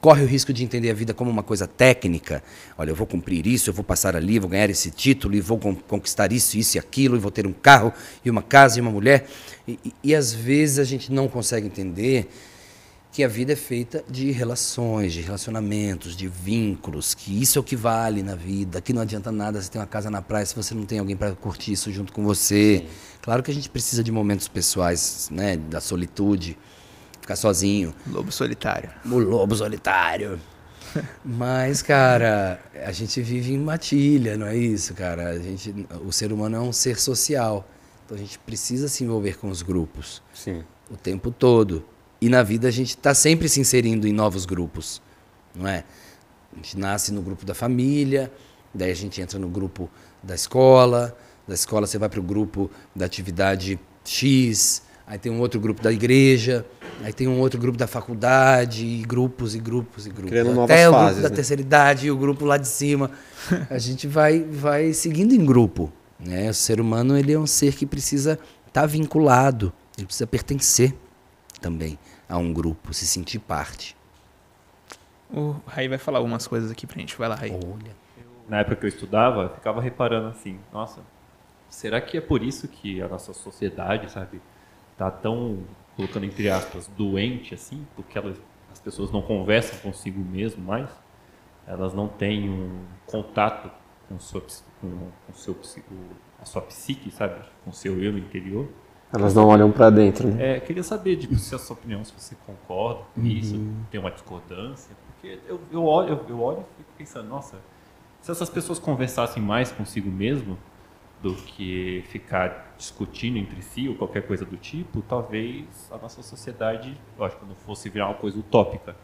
corre o risco de entender a vida como uma coisa técnica. Olha, eu vou cumprir isso, eu vou passar ali, vou ganhar esse título, e vou conquistar isso, isso e aquilo, e vou ter um carro, e uma casa, e uma mulher. E, e, e às vezes a gente não consegue entender que a vida é feita de relações, de relacionamentos, de vínculos, que isso é o que vale na vida, que não adianta nada você ter uma casa na praia se você não tem alguém para curtir isso junto com você. Sim. Claro que a gente precisa de momentos pessoais, né, da solitude, ficar sozinho. Lobo solitário. O lobo solitário. Mas, cara, a gente vive em matilha, não é isso, cara? A gente, o ser humano é um ser social. Então a gente precisa se envolver com os grupos. Sim. O tempo todo. E na vida a gente está sempre se inserindo em novos grupos, não é? A gente nasce no grupo da família, daí a gente entra no grupo da escola, da escola você vai para o grupo da atividade X, aí tem um outro grupo da igreja, aí tem um outro grupo da faculdade, e grupos e grupos e grupos. Criando Até novas o fases, grupo da né? terceira idade e o grupo lá de cima. a gente vai, vai seguindo em grupo. Né? O ser humano ele é um ser que precisa estar tá vinculado, ele precisa pertencer também a um grupo, se sentir parte. O Raí vai falar algumas coisas aqui pra gente. Vai lá, Raí. Olha. Na época que eu estudava, eu ficava reparando assim, nossa, será que é por isso que a nossa sociedade, sabe, tá tão, colocando entre aspas, doente assim? Porque elas, as pessoas não conversam consigo mesmo mais? Elas não têm um contato com, sua, com, com seu, a sua psique, sabe? Com o seu eu interior? Elas não olham para dentro, né? É, queria saber de se a sua opinião, se você concorda com uhum. isso, tem uma discordância, porque eu, eu olho, eu, eu olho e fico pensando, nossa, se essas pessoas conversassem mais consigo mesmo do que ficar discutindo entre si ou qualquer coisa do tipo, talvez a nossa sociedade, lógico, não fosse virar uma coisa utópica,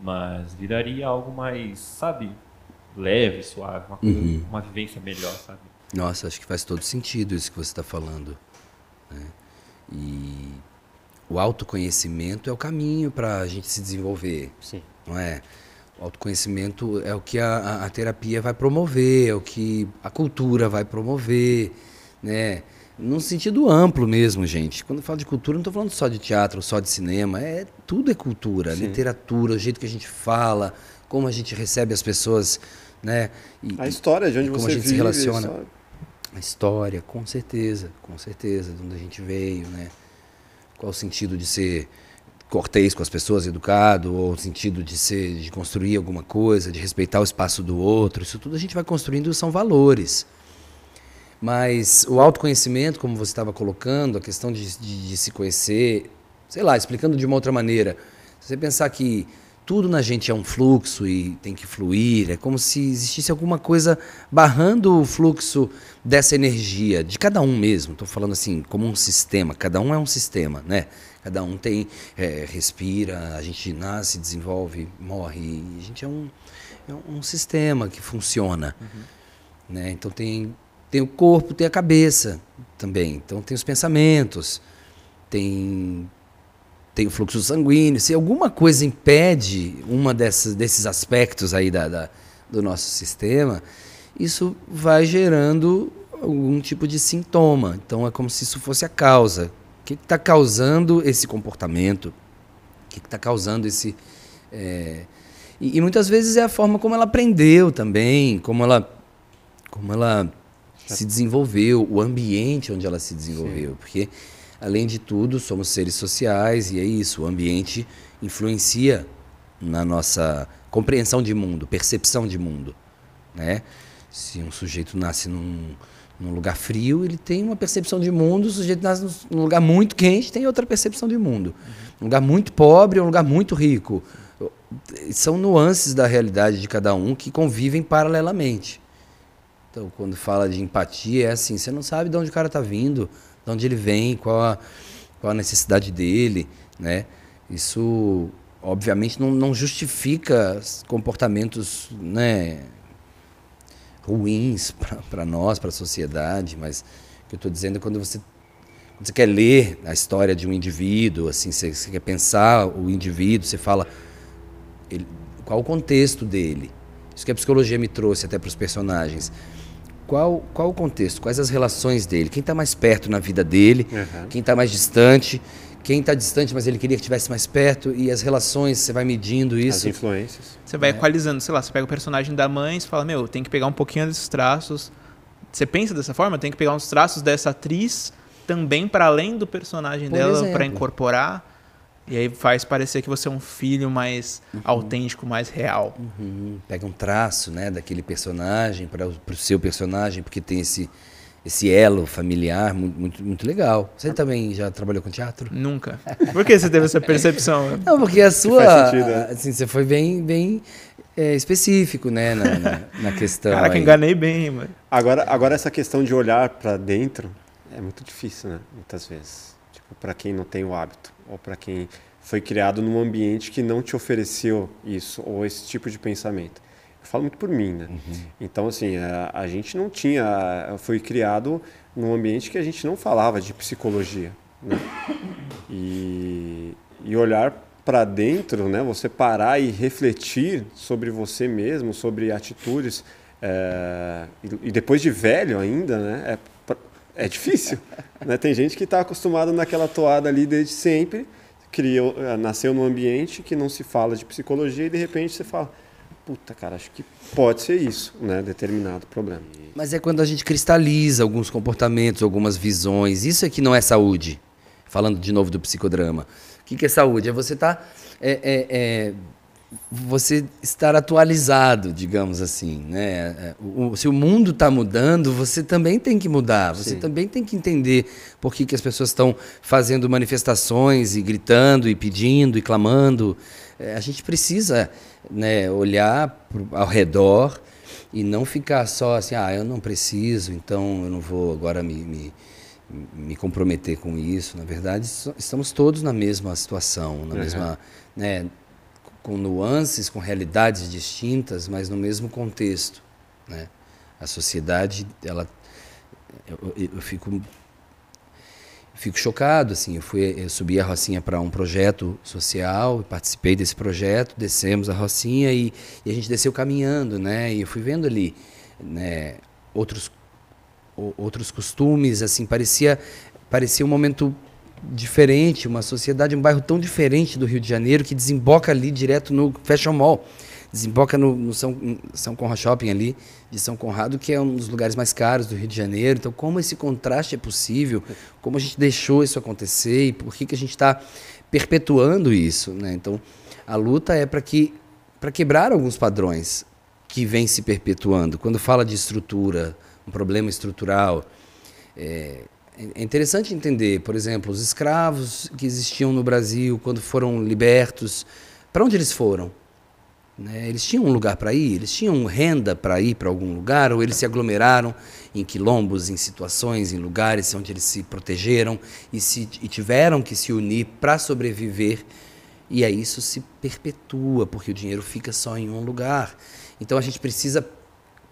mas viraria algo mais, sabe, leve, suave, uma, coisa, uhum. uma vivência melhor, sabe? Nossa, acho que faz todo sentido isso que você está falando. Né? E o autoconhecimento é o caminho para a gente se desenvolver. Sim. Não é? O autoconhecimento é o que a, a, terapia vai promover, é o que a cultura vai promover, né? Num sentido amplo mesmo, gente. Quando eu falo de cultura, não estou falando só de teatro, só de cinema. É, tudo é cultura. Sim. Literatura, o jeito que a gente fala, como a gente recebe as pessoas, né? E, a história de onde como você a gente vive, se relaciona. Só a história, com certeza, com certeza, de onde a gente veio, né? Qual o sentido de ser cortês com as pessoas, educado, ou o sentido de ser, de construir alguma coisa, de respeitar o espaço do outro, isso tudo a gente vai construindo são valores. Mas o autoconhecimento, como você estava colocando, a questão de, de, de se conhecer, sei lá, explicando de uma outra maneira, se você pensar que tudo na gente é um fluxo e tem que fluir. É como se existisse alguma coisa barrando o fluxo dessa energia, de cada um mesmo. Estou falando assim, como um sistema. Cada um é um sistema, né? Cada um tem, é, respira, a gente nasce, desenvolve, morre. a gente é um, é um sistema que funciona. Uhum. Né? Então tem, tem o corpo, tem a cabeça também. Então tem os pensamentos, tem tem o fluxo sanguíneo, se alguma coisa impede uma dessas, desses aspectos aí da, da, do nosso sistema, isso vai gerando algum tipo de sintoma. Então é como se isso fosse a causa O que está causando esse comportamento? O que está causando esse. É... E, e, muitas vezes é a forma como ela aprendeu também, como ela, como ela se desenvolveu, o ambiente onde ela se desenvolveu. Sim. Porque, além de tudo, somos seres sociais e é isso, o ambiente influencia na nossa compreensão de mundo, percepção de mundo. Né? Se um sujeito nasce num, num lugar frio, ele tem uma percepção de mundo, o sujeito nasce num lugar muito quente, tem outra percepção de mundo. Uhum. Um lugar muito pobre, um lugar muito rico. São nuances da realidade de cada um que convivem paralelamente. Então, quando fala de empatia, é assim, você não sabe de onde o cara está vindo, de onde ele vem, qual a, qual a necessidade dele, né? Isso, obviamente, não, não justifica comportamentos, né, ruins para nós, para a sociedade, mas o que eu estou dizendo é quando você, quando você quer ler a história de um indivíduo, assim, você, você quer pensar o indivíduo, você fala ele, qual o contexto dele. Isso que a psicologia me trouxe até para os personagens. Qual, qual o contexto? Quais as relações dele? Quem está mais perto na vida dele? Uhum. Quem está mais distante? quem está distante, mas ele queria que estivesse mais perto, e as relações, você vai medindo isso. As influências. Você vai é. equalizando, sei lá, você pega o personagem da mãe e fala, meu, tem que pegar um pouquinho desses traços. Você pensa dessa forma? Tem que pegar uns traços dessa atriz também para além do personagem Por dela para incorporar. E aí faz parecer que você é um filho mais uhum. autêntico, mais real. Uhum. Pega um traço né, daquele personagem para o seu personagem, porque tem esse esse elo familiar muito, muito, muito, legal. Você também já trabalhou com teatro? Nunca. Por que você teve essa percepção? Não, porque a sua. Sentido, né? assim, você foi bem, bem é, específico, né, na, na, na questão. Caraca, enganei bem, mano. Agora, agora essa questão de olhar para dentro é muito difícil, né? Muitas vezes. Para quem não tem o hábito, ou para quem foi criado num ambiente que não te ofereceu isso, ou esse tipo de pensamento. Eu falo muito por mim, né? Uhum. Então, assim, a, a, gente não tinha. Foi criado num ambiente que a gente não falava de psicologia. Né? E, e olhar para dentro, né? Você parar e refletir sobre você mesmo, sobre atitudes. É, e, e, depois de velho ainda, né? É, é difícil. né? Tem gente que está acostumado naquela toada ali desde sempre, criou, nasceu num ambiente que não se fala de psicologia e de repente você fala puta, cara, acho que pode ser isso, né? Determinado problema. Mas é quando a gente cristaliza alguns comportamentos, algumas visões. Isso é que não é saúde. Falando de novo do psicodrama. O que, que é saúde? É você estar. Tá, é, é, é, você estar atualizado, digamos assim. Né? É, o, se o mundo está mudando, você também tem que mudar. Você Sim. também tem que entender por que, que as pessoas estão fazendo manifestações e gritando e pedindo e clamando. É, a gente precisa né, olhar pro, ao redor e não ficar só assim, ah, eu não preciso, então eu não vou agora me, me, me comprometer com isso. Na verdade, estamos todos na mesma situação, na uhum. mesma, né, com nuances, com realidades distintas, mas no mesmo contexto. Né? A sociedade, ela, eu, eu fico fico chocado assim eu fui eu subi a Rocinha para um projeto social participei desse projeto descemos a Rocinha e, e, a gente desceu caminhando né e eu fui vendo ali né outros outros costumes assim parecia parecia um momento diferente uma sociedade um bairro tão diferente do Rio de Janeiro que desemboca ali direto no Fashion Mall desemboca no, no São, São Conrado Shopping ali, de São Conrado, que é um dos lugares mais caros do Rio de Janeiro. Então, como esse contraste é possível? Como a gente deixou isso acontecer e por que, que a gente está perpetuando isso? Né? Então, a luta é para que para quebrar alguns padrões que vêm se perpetuando. Quando fala de estrutura, um problema estrutural, é, é interessante entender, por exemplo, os escravos que existiam no Brasil, quando foram libertos, para onde eles foram? Né? Eles tinham um lugar para ir, eles tinham renda para ir para algum lugar, ou eles se aglomeraram em quilombos, em situações, em lugares onde eles se protegeram e, se, e tiveram que se unir para sobreviver. E aí isso se perpetua, porque o dinheiro fica só em um lugar. Então a gente precisa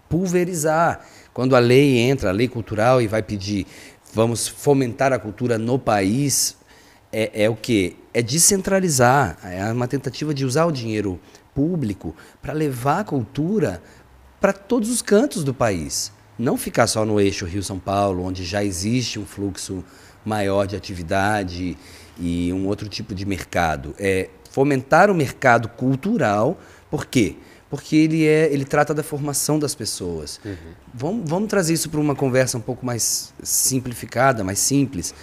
pulverizar. Quando a lei entra, a lei cultural, e vai pedir, vamos fomentar a cultura no país, é, é o que? É descentralizar. É uma tentativa de usar o dinheiro público para levar a cultura para todos os cantos do país. Não ficar só no eixo Rio-São Paulo, onde já existe um fluxo maior de atividade e um outro tipo de mercado. É fomentar o mercado cultural, por quê? Ele, é, ele trata da formação das pessoas. Uhum. Vamos, vamos trazer isso para uma conversa um pouco mais simplificada, mais simples.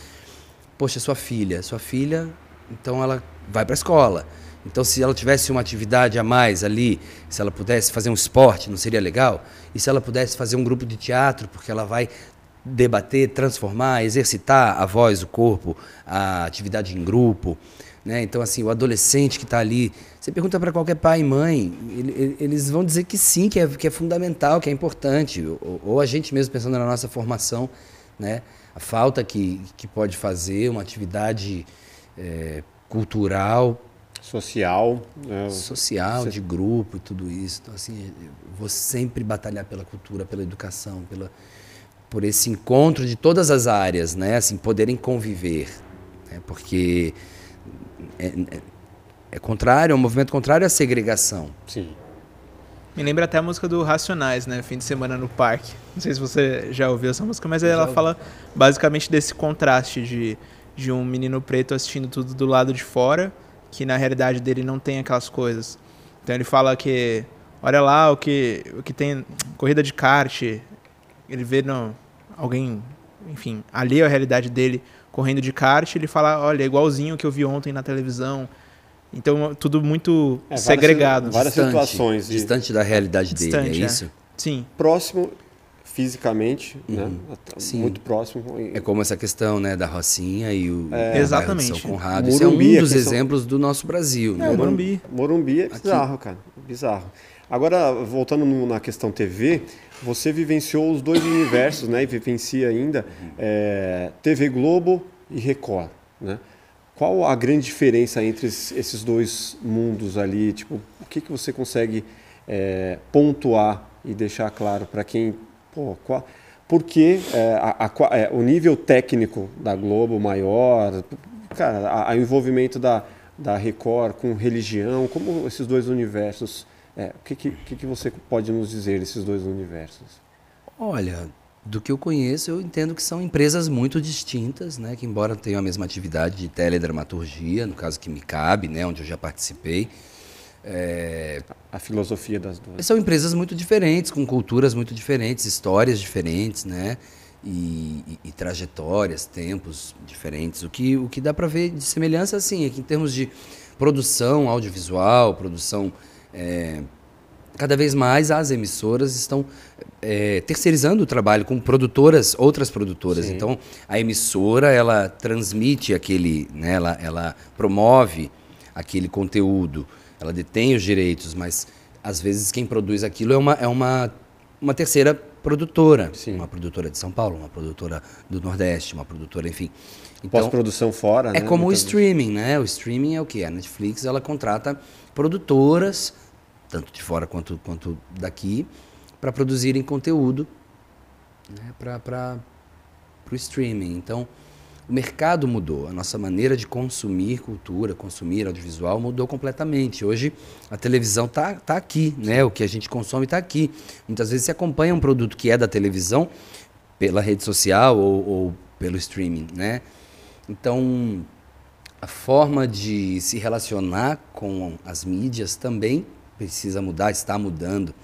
Poxa, sua filha, sua filha, então ela vai para a escola. Então, se ela tivesse uma atividade a mais ali, se ela pudesse fazer um esporte, não seria legal? E se ela pudesse fazer um grupo de teatro, porque ela vai debater, transformar, exercitar a voz, o corpo, a atividade em grupo. Né? Então, assim, o adolescente que está ali, você pergunta para qualquer pai e mãe, ele, eles vão dizer que sim, que é, que é fundamental, que é importante. Ou, ou, a gente mesmo pensando na nossa formação, né? a falta que, que pode fazer, uma atividade é, cultural. Social. Né? Social, Você... de grupo e tudo isso. Então, assim, vou sempre batalhar pela cultura, pela educação, pela por esse encontro de todas as áreas, né? Assim, poderem conviver. Né? Porque é, é, é, contrário, é um movimento contrário à segregação. Sim. Me lembra até a música do Racionais, né? Fim de semana no parque. Não sei se você já ouviu essa música, mas ela fala basicamente desse contraste de, de um menino preto assistindo tudo do lado de fora, que na realidade dele não tem aquelas coisas. Então ele fala que, olha lá o que, o que tem corrida de kart, ele vê no, alguém, enfim, ali é a realidade dele correndo de kart, ele fala, olha, é igualzinho que eu vi ontem na televisão. Então, tudo muito é, segregado. Várias, distante, situações. De... Distante da realidade dele, distante, é, é isso? Sim. Próximo fisicamente, né? uhum. né? Sim. Muito próximo. É como essa questão, né, da Rocinha e o é, Exatamente. São Conrado. Morumbi, Isso é um é dos exemplos do nosso Brasil. É, né? Morumbi. Morumbi é bizarro, Aqui. cara. Bizarro. Agora, voltando no, na questão TV, você vivenciou os dois universos, né? E vivencia ainda é, TV Globo e Record, né? Qual a grande diferença entre esses dois mundos ali? Tipo, o que, que você consegue é, pontuar e deixar claro para quem, pô, qual, por que é, a, a, é, o nível técnico da Globo maior, cara, o envolvimento da, da Record com religião, como esses dois universos é, o que, que, que você pode nos dizer desses dois universos? Olha, do que eu conheço, eu entendo que são empresas muito distintas, né? Que embora tenham a mesma atividade de teledramaturgia, no caso que me cabe, né? Onde eu já participei. É... A filosofia das duas. São empresas muito diferentes, com culturas muito diferentes, histórias diferentes, né? E, e, e trajetórias, tempos diferentes. O que, o que dá para ver de semelhança, assim, é que em termos de produção audiovisual, produção é, cada vez mais as emissoras estão é, terceirizando o trabalho com produtoras, outras produtoras. Sim. Então, a emissora ela transmite aquele, né, ela, ela promove aquele conteúdo, ela detém os direitos, mas às vezes quem produz aquilo é uma, é uma, uma terceira produtora, Sim. uma produtora de São Paulo, uma produtora do Nordeste, uma produtora, enfim. Então, Pós-produção fora, É né? como o streaming, né? O streaming é o que? A Netflix ela contrata produtoras, tanto de fora quanto, quanto daqui, para produzirem conteúdo né? para o streaming. Então, o mercado mudou, a nossa maneira de consumir cultura, consumir audiovisual mudou completamente. Hoje a televisão está tá aqui, né? o que a gente consome está aqui. Muitas vezes você acompanha um produto que é da televisão pela rede social ou, ou pelo streaming. Né? Então, a forma de se relacionar com as mídias também precisa mudar, está mudando.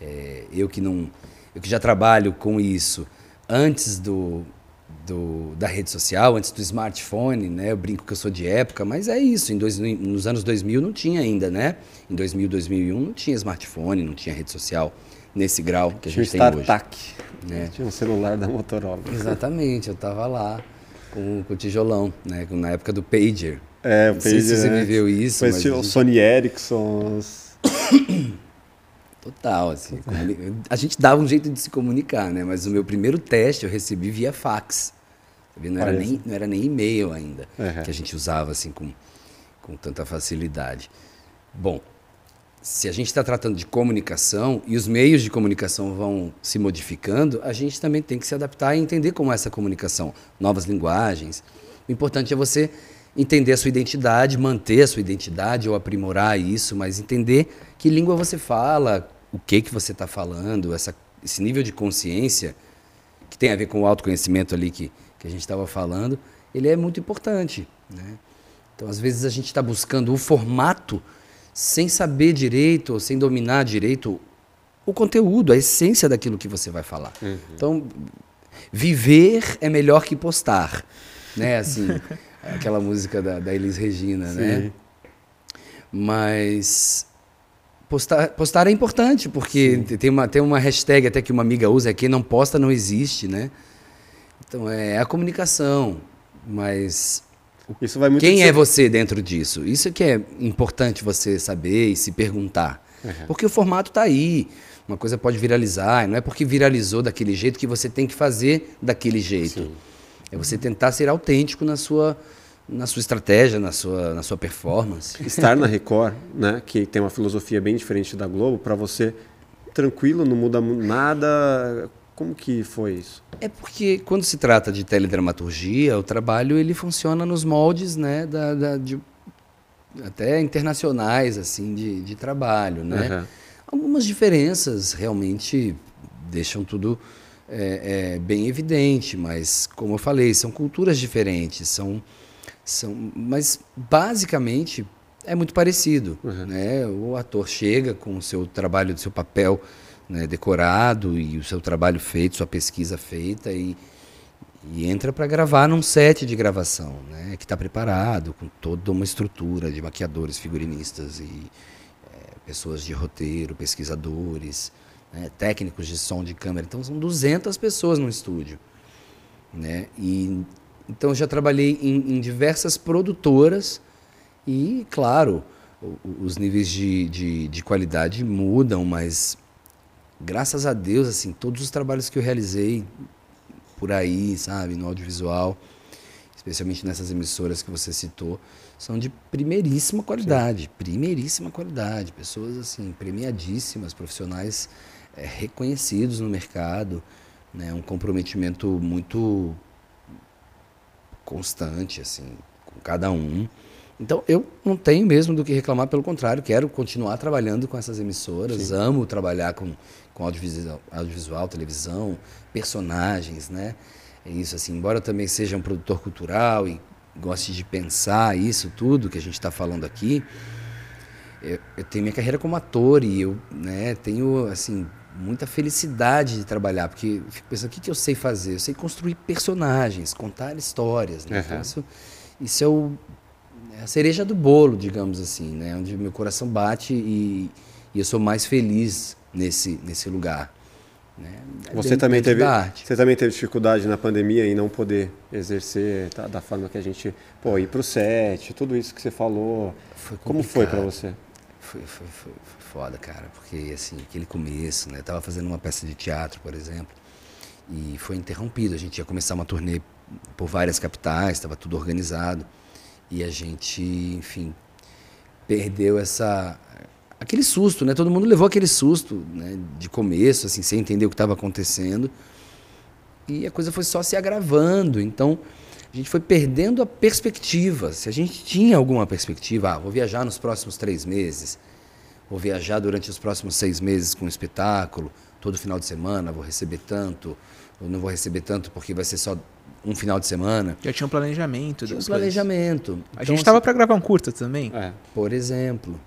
É, eu que não, eu que já trabalho com isso antes do, do, da rede social, antes do smartphone, né? Eu brinco que eu sou de época, mas é isso. Em dois, nos anos 2000 não tinha ainda, né? Em 2000, 2001 não tinha smartphone, não tinha rede social nesse grau que a gente tinha tem hoje. Né? Tinha um celular da Motorola. Exatamente, eu estava lá com, com o tijolão, né? Na época do pager. É, o Não pager. sei se você né? viveu isso. Foi mas o. Sony Ericsson. Total, assim. A gente dava um jeito de se comunicar, né? Mas o meu primeiro teste eu recebi via fax. Não era, nem, não era nem e-mail ainda, uhum. que a gente usava assim com, com tanta facilidade. Bom, se a gente está tratando de comunicação e os meios de comunicação vão se modificando, a gente também tem que se adaptar e entender como é essa comunicação, novas linguagens. O importante é você entender a sua identidade, manter a sua identidade ou aprimorar isso, mas entender que língua você fala, o que que você está falando, essa, esse nível de consciência que tem a ver com o autoconhecimento ali que, que a gente estava falando, ele é muito importante. Né? Então, às vezes, a gente está buscando o formato sem saber direito, sem dominar direito o conteúdo, a essência daquilo que você vai falar. Uhum. Então, viver é melhor que postar. Né? Assim, aquela música da, da Elis Regina, né? Sim. né? Mas postar, postar é importante, porque tem uma, tem uma hashtag até que uma amiga usa, é quem não posta não existe, né? Então é a comunicação, mas quem é você dentro disso? Isso que é importante você saber e se perguntar. Uhum. Porque o formato está aí. Uma coisa pode viralizar, e não é porque viralizou daquele jeito que você tem que fazer daquele jeito. Sim. É você tentar ser autêntico na sua, na sua estratégia, na sua, na sua performance. Estar na Record, né, que tem uma filosofia bem diferente da Globo, para você tranquilo, não muda nada. Como que foi isso? É porque quando se trata de teledramaturgia, o trabalho ele funciona nos moldes, né, da, da de, até internacionais assim de, de trabalho, né? Uhum. Algumas diferenças realmente deixam tudo é, é, bem evidente, mas como eu falei, são culturas diferentes, são são, mas basicamente é muito parecido. Uhum. Né? O ator chega com o seu trabalho, o seu papel né, decorado e o seu trabalho feito, sua pesquisa feita e, e entra para gravar num set de gravação, né, que está preparado com toda uma estrutura de maquiadores, figurinistas e é, pessoas de roteiro, pesquisadores, né, técnicos de som de câmera. Então são 200 pessoas no estúdio, né? E então já trabalhei em, em diversas produtoras e, claro, os níveis de, de, de, qualidade mudam, mas graças a Deus, assim, todos os trabalhos que eu realizei por aí, sabe, no audiovisual, especialmente nessas emissoras que você citou, são de primeiríssima qualidade, Sim. primeiríssima qualidade, pessoas assim premiadíssimas, profissionais é, reconhecidos no mercado, né, um comprometimento muito constante, assim, com cada um. Então, eu não tenho mesmo do que reclamar, pelo contrário, quero continuar trabalhando com essas emissoras, Sim. amo trabalhar com, com audiovisual, audiovisual, televisão, personagens, né? É isso, assim, embora eu também seja um produtor cultural e goste de pensar isso tudo que a gente está falando aqui, eu, eu, tenho minha carreira como ator e eu né, tenho, assim, muita felicidade de trabalhar, porque eu fico pensando, o que, que eu sei fazer? Eu sei construir personagens, contar histórias. Né? Uhum. Então, isso, isso é, o, é, a cereja do bolo, digamos assim, né? onde meu coração bate e, e eu sou mais feliz nesse, nesse lugar. Né? Você também teve você também teve dificuldade na pandemia em não poder exercer tá, da forma que a gente pô ir para o set tudo isso que você falou foi como foi para você foi, foi, foi, foda, cara, porque assim, aquele começo, né? Eu tava fazendo uma peça de teatro, por exemplo, e foi interrompido. A gente ia começar uma turnê por várias capitais, estava tudo organizado, e a gente, enfim, perdeu essa aquele susto, né? Todo mundo levou aquele susto, né, de começo, assim, sem entender o que estava acontecendo. E a coisa foi só se agravando. Então, a gente foi perdendo a perspectiva. Se a gente tinha alguma perspectiva, ah, vou viajar nos próximos três meses, vou viajar durante os próximos seis meses com um espetáculo, todo final de semana vou receber tanto, ou não vou receber tanto porque vai ser só um final de semana. Já tinha um planejamento. Tinha um planejamento. Coisas. A então, gente estava assim, para gravar um curta também. É. Por exemplo.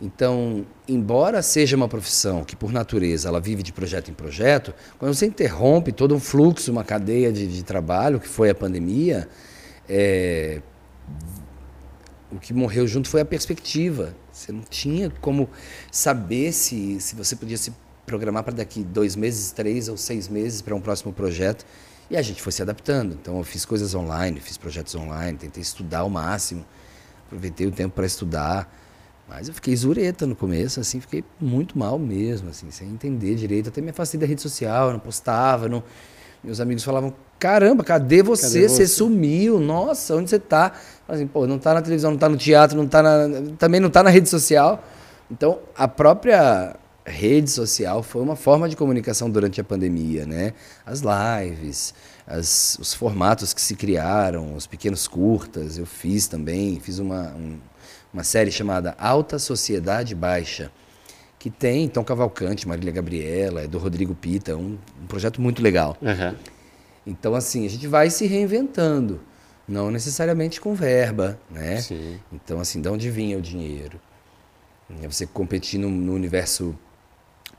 Então, embora seja uma profissão que, por natureza, ela vive de projeto em projeto, quando você interrompe todo um fluxo, uma cadeia de, de trabalho, que foi a pandemia, é, o que morreu junto foi a perspectiva. Você não tinha como saber se, se você podia se programar para daqui dois meses, três ou seis meses para um próximo projeto. E a gente foi se adaptando. Então, eu fiz coisas online, fiz projetos online, tentei estudar ao máximo, aproveitei o tempo para estudar. Mas eu fiquei zureta no começo, assim, fiquei muito mal mesmo, assim, sem entender direito. Até me afastei da rede social, não postava, não... Meus amigos falavam, caramba, cadê você? Cadê você? você? sumiu, nossa, onde você está? Assim, pô, não está na televisão, não está no teatro, não tá na... também não está na rede social. Então, a própria rede social foi uma forma de comunicação durante a pandemia, né? As lives, as, os formatos que se criaram, os pequenos curtas, eu fiz também, fiz uma, um, uma série chamada Alta Sociedade Baixa, que tem Tom Cavalcante, Marília Gabriela, é do Rodrigo Pita, um, um projeto muito legal. Uhum. Então, assim, a gente vai se reinventando, não necessariamente com verba, né? Sim. Então, assim, de onde vinha o dinheiro? É Você competir no, no universo,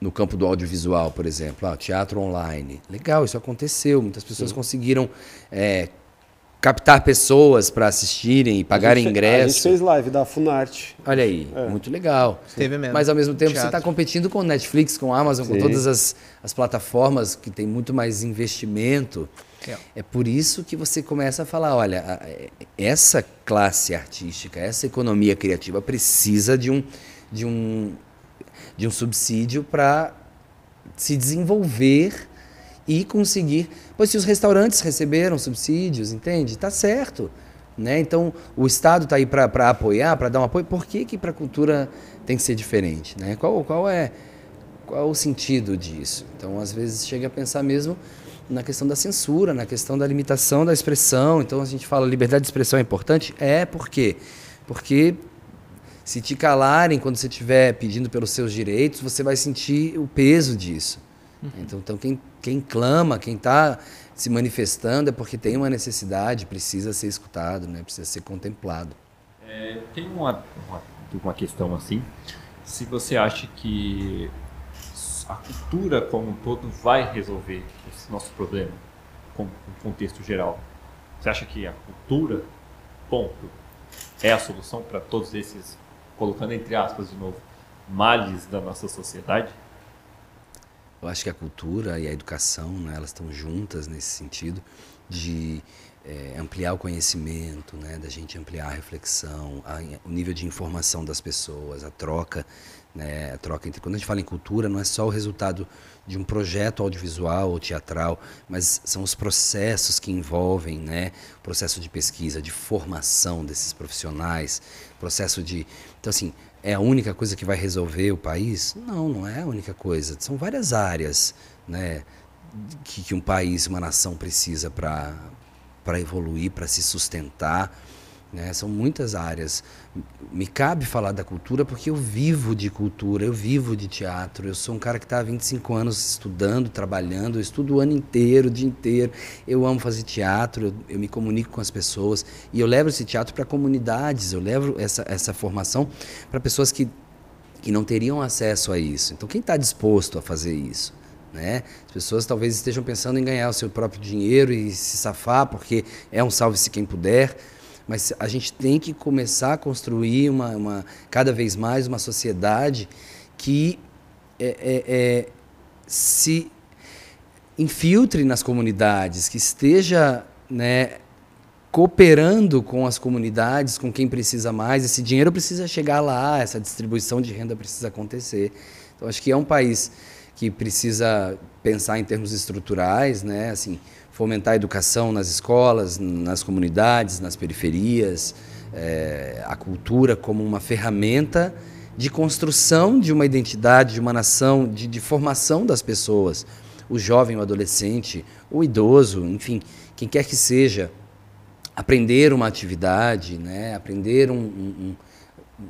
no campo do audiovisual, por exemplo, ah, teatro online. Legal, isso aconteceu. Muitas pessoas conseguiram é, captar pessoas para assistirem e pagarem A gente- A gente fez live da Funarte. Olha aí, muito legal. Teve mesmo. Mas ao mesmo tempo você está Teatro. competindo com Netflix, com Amazon, com Sim. todas as, as plataformas que tem muito mais investimento. Real. É por isso que você começa a falar, olha, a- essa classe artística, essa economia criativa precisa de um, de um, de um subsídio para se desenvolver e conseguir. Pois se os restaurantes receberam subsídios, entende? Tá certo. Né? Então, o Estado está aí para apoiar, para dar um apoio. Por que, que para a cultura tem que ser diferente? Né? Qual, qual, é, qual é o sentido disso? Então, às vezes, chega a pensar mesmo na questão da censura, na questão da limitação da expressão. Então, a gente fala liberdade de expressão é importante? É, por quê? Porque se te calarem quando você estiver pedindo pelos seus direitos, você vai sentir o peso disso. Então, então quem, quem clama, quem está se manifestando é porque tem uma necessidade, precisa ser escutado, né? precisa ser contemplado. É, tem uma, uma, uma questão assim, se você acha que a cultura como um todo vai resolver esse nosso problema, com um contexto geral. Você acha que a cultura, ponto, é a solução para todos esses, colocando entre aspas de novo, males da nossa sociedade? Eu acho que a cultura e a educação, né, elas estão juntas nesse sentido de eh, ampliar o conhecimento, né, da gente ampliar a reflexão, a- o nível de informação das pessoas, a troca, né, a troca entre quando a gente fala em cultura não é só o resultado de um projeto audiovisual ou teatral, mas são os processos que envolvem, né, processo de pesquisa, de formação desses profissionais, processo de, então assim, é a única coisa que vai resolver o país? Não, não é a única coisa. São várias áreas né, que, que um país, uma nação precisa para evoluir, para se sustentar. Né? São muitas áreas. Me cabe falar da cultura porque eu vivo de cultura, eu vivo de teatro. Eu sou um cara que está há 25 anos estudando, trabalhando, eu estudo o ano inteiro, o dia inteiro. Eu amo fazer teatro, eu, eu me comunico com as pessoas e eu levo esse teatro para comunidades, eu levo essa, essa formação para pessoas que, que não teriam acesso a isso. Então, quem está disposto a fazer isso? Né? As pessoas talvez estejam pensando em ganhar o seu próprio dinheiro e se safar, porque é um salve-se quem puder mas a gente tem que começar a construir uma, uma cada vez mais uma sociedade que é, é, é, se infiltre nas comunidades, que esteja né, cooperando com as comunidades, com quem precisa mais. Esse dinheiro precisa chegar lá, essa distribuição de renda precisa acontecer. Então, acho que é um país que precisa pensar em termos estruturais, né? Assim, fomentar a educação nas escolas, nas comunidades, nas periferias, é, a cultura como uma ferramenta de construção de uma identidade, de uma nação, de, de formação das pessoas. O jovem, o adolescente, o idoso, enfim, quem quer que seja, aprender uma atividade, né? aprender um, um,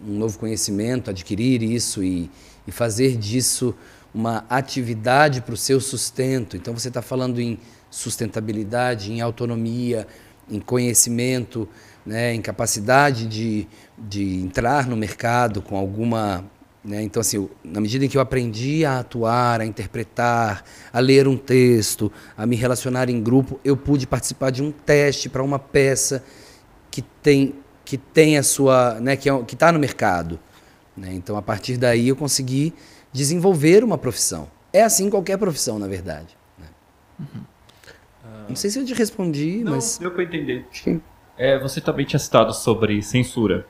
um novo conhecimento, adquirir isso e, e fazer disso uma atividade para o seu sustento. Então você está falando em sustentabilidade, em autonomia, em conhecimento, né, em capacidade de, de entrar no mercado com alguma. Né, então, assim, na medida em que eu aprendi a atuar, a interpretar, a ler um texto, a me relacionar em grupo, eu pude participar de um teste para uma peça que tem, que tem a sua. Né, que é, está no mercado. Né, então, a partir daí, eu consegui desenvolver uma profissão. É assim qualquer profissão, na verdade. Né? Uhum. Não sei se eu te respondi, Não, mas. deu para entender. É, você também tinha citado sobre censura.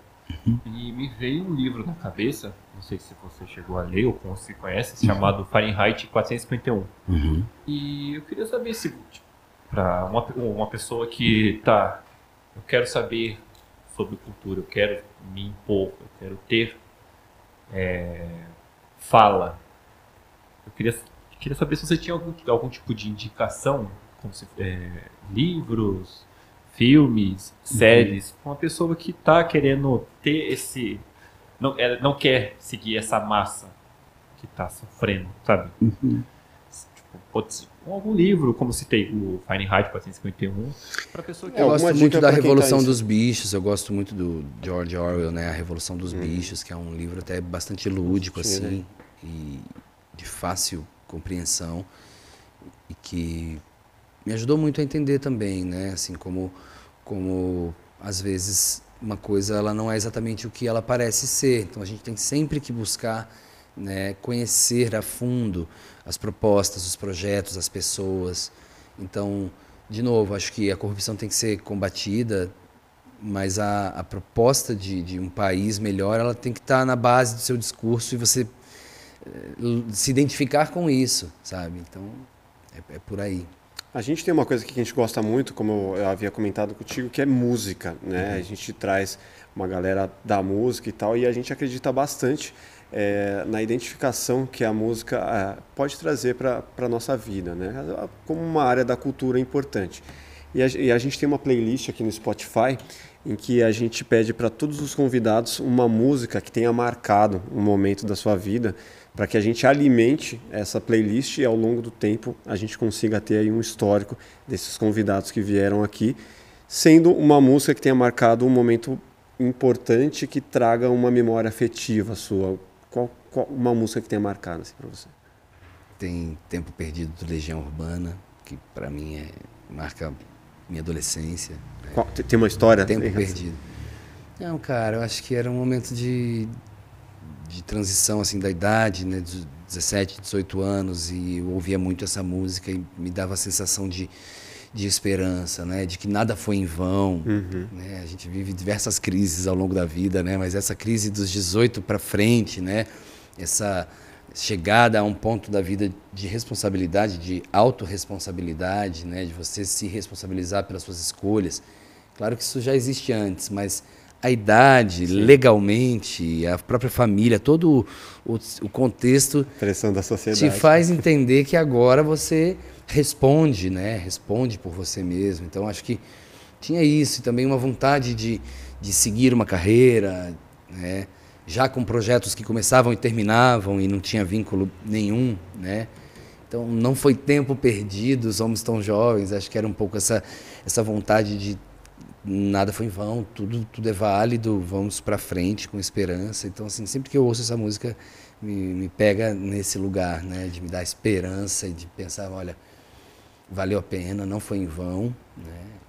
Uhum. E me veio um livro na cabeça, não sei se você chegou a ler ou se conhece, uhum. chamado Fahrenheit 451. Uhum. E eu queria saber se, tipo, para uma, uma pessoa que tá, eu quero saber sobre cultura, eu quero me impor, eu quero ter é, fala. Eu queria, queria saber se você tinha algum, algum tipo de indicação, como se, é, livros, filmes, séries, com uma pessoa que está querendo ter esse. Não, ela não quer seguir essa massa que está sofrendo, sabe? Uhum. Pode ser algum livro, como citei o Fahrenheit 451, para pessoa que Eu alguma gosto muito da tá Revolução dos Bichos, eu gosto muito do George Orwell, né? A Revolução dos Bichos, que é um livro até bastante lúdico, Sim, assim, e de fácil compreensão, e que me ajudou muito a entender também, né? Assim, como, como às vezes uma coisa ela não é exatamente o que ela parece ser, então a gente tem sempre que buscar né, conhecer a fundo as propostas, os projetos, as pessoas. Então, de novo, acho que a corrupção tem que ser combatida, mas a, a proposta de, de um país melhor ela tem que estar na base do seu discurso e você eh, se identificar com isso, sabe? Então, é, é por aí. A gente tem uma coisa que a gente gosta muito, como eu havia comentado contigo, que é música, né? A gente traz uma galera da música e tal, e a gente acredita bastante eh, na identificação que a música eh, pode trazer para a nossa vida, né? Como uma área da cultura importante. E a, e a gente tem uma playlist aqui no Spotify em que a gente pede para todos os convidados uma música que tenha marcado um momento da sua vida, para que a gente alimente essa playlist e ao longo do tempo a gente consiga ter aí um histórico desses convidados que vieram aqui, sendo uma música que tenha marcado um momento importante que traga uma memória afetiva sua. Uma música que tenha marcado assim, para você? Tem Tempo Perdido do Legião Urbana, que para mim é, marca minha adolescência. Qual- tem uma história? Tempo em relação- perdido. Não, cara, eu acho que era um momento de, de transição assim da idade, né, de 17, 18 anos e eu ouvia muito essa música e me dava a sensação de, de esperança, né, de que nada foi em vão, né? A gente vive diversas crises ao longo da vida, né, mas essa crise dos 18 para frente, né, essa chegada a um ponto da vida de responsabilidade, de autorresponsabilidade, né, de você se responsabilizar pelas suas escolhas. Claro que isso já existe antes, mas a idade, legalmente, a própria família, todo o, o contexto Pressão da sociedade. te faz entender que agora você responde, né? Responde por você mesmo. Então acho que tinha isso e também uma vontade de, de seguir uma carreira, né? Já com projetos que começavam e terminavam e não tinha vínculo nenhum, né? Então não foi tempo perdido, somos tão jovens. Acho que era um pouco essa essa vontade de nada foi em vão, tudo tudo é válido, vamos para frente com esperança. Então assim, sempre que eu ouço essa música me, me pega nesse lugar, né, de me dar esperança e de pensar, olha, valeu a pena, não foi em vão, né?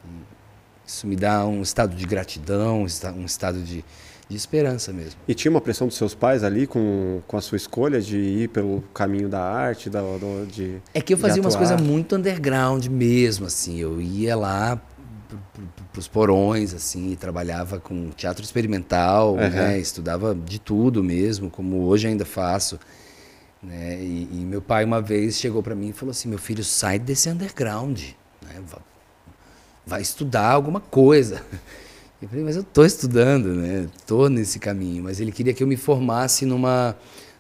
Isso me dá um estado de gratidão, um estado de, de esperança mesmo. E tinha uma pressão dos seus pais ali com, com a sua escolha de ir pelo caminho da arte, da, do- de É que eu fazia umas coisas muito underground mesmo, assim. Eu ia lá para os porões, assim, trabalhava com teatro experimental, Aham. né? Estudava de tudo mesmo, como hoje ainda faço. Né? E, e meu pai uma vez chegou para mim e falou assim, meu filho, sai desse underground, né? Va- vai estudar alguma coisa. Eu falei, mas eu estou estudando, né? Estou nesse caminho. Mas ele queria que eu me formasse numa,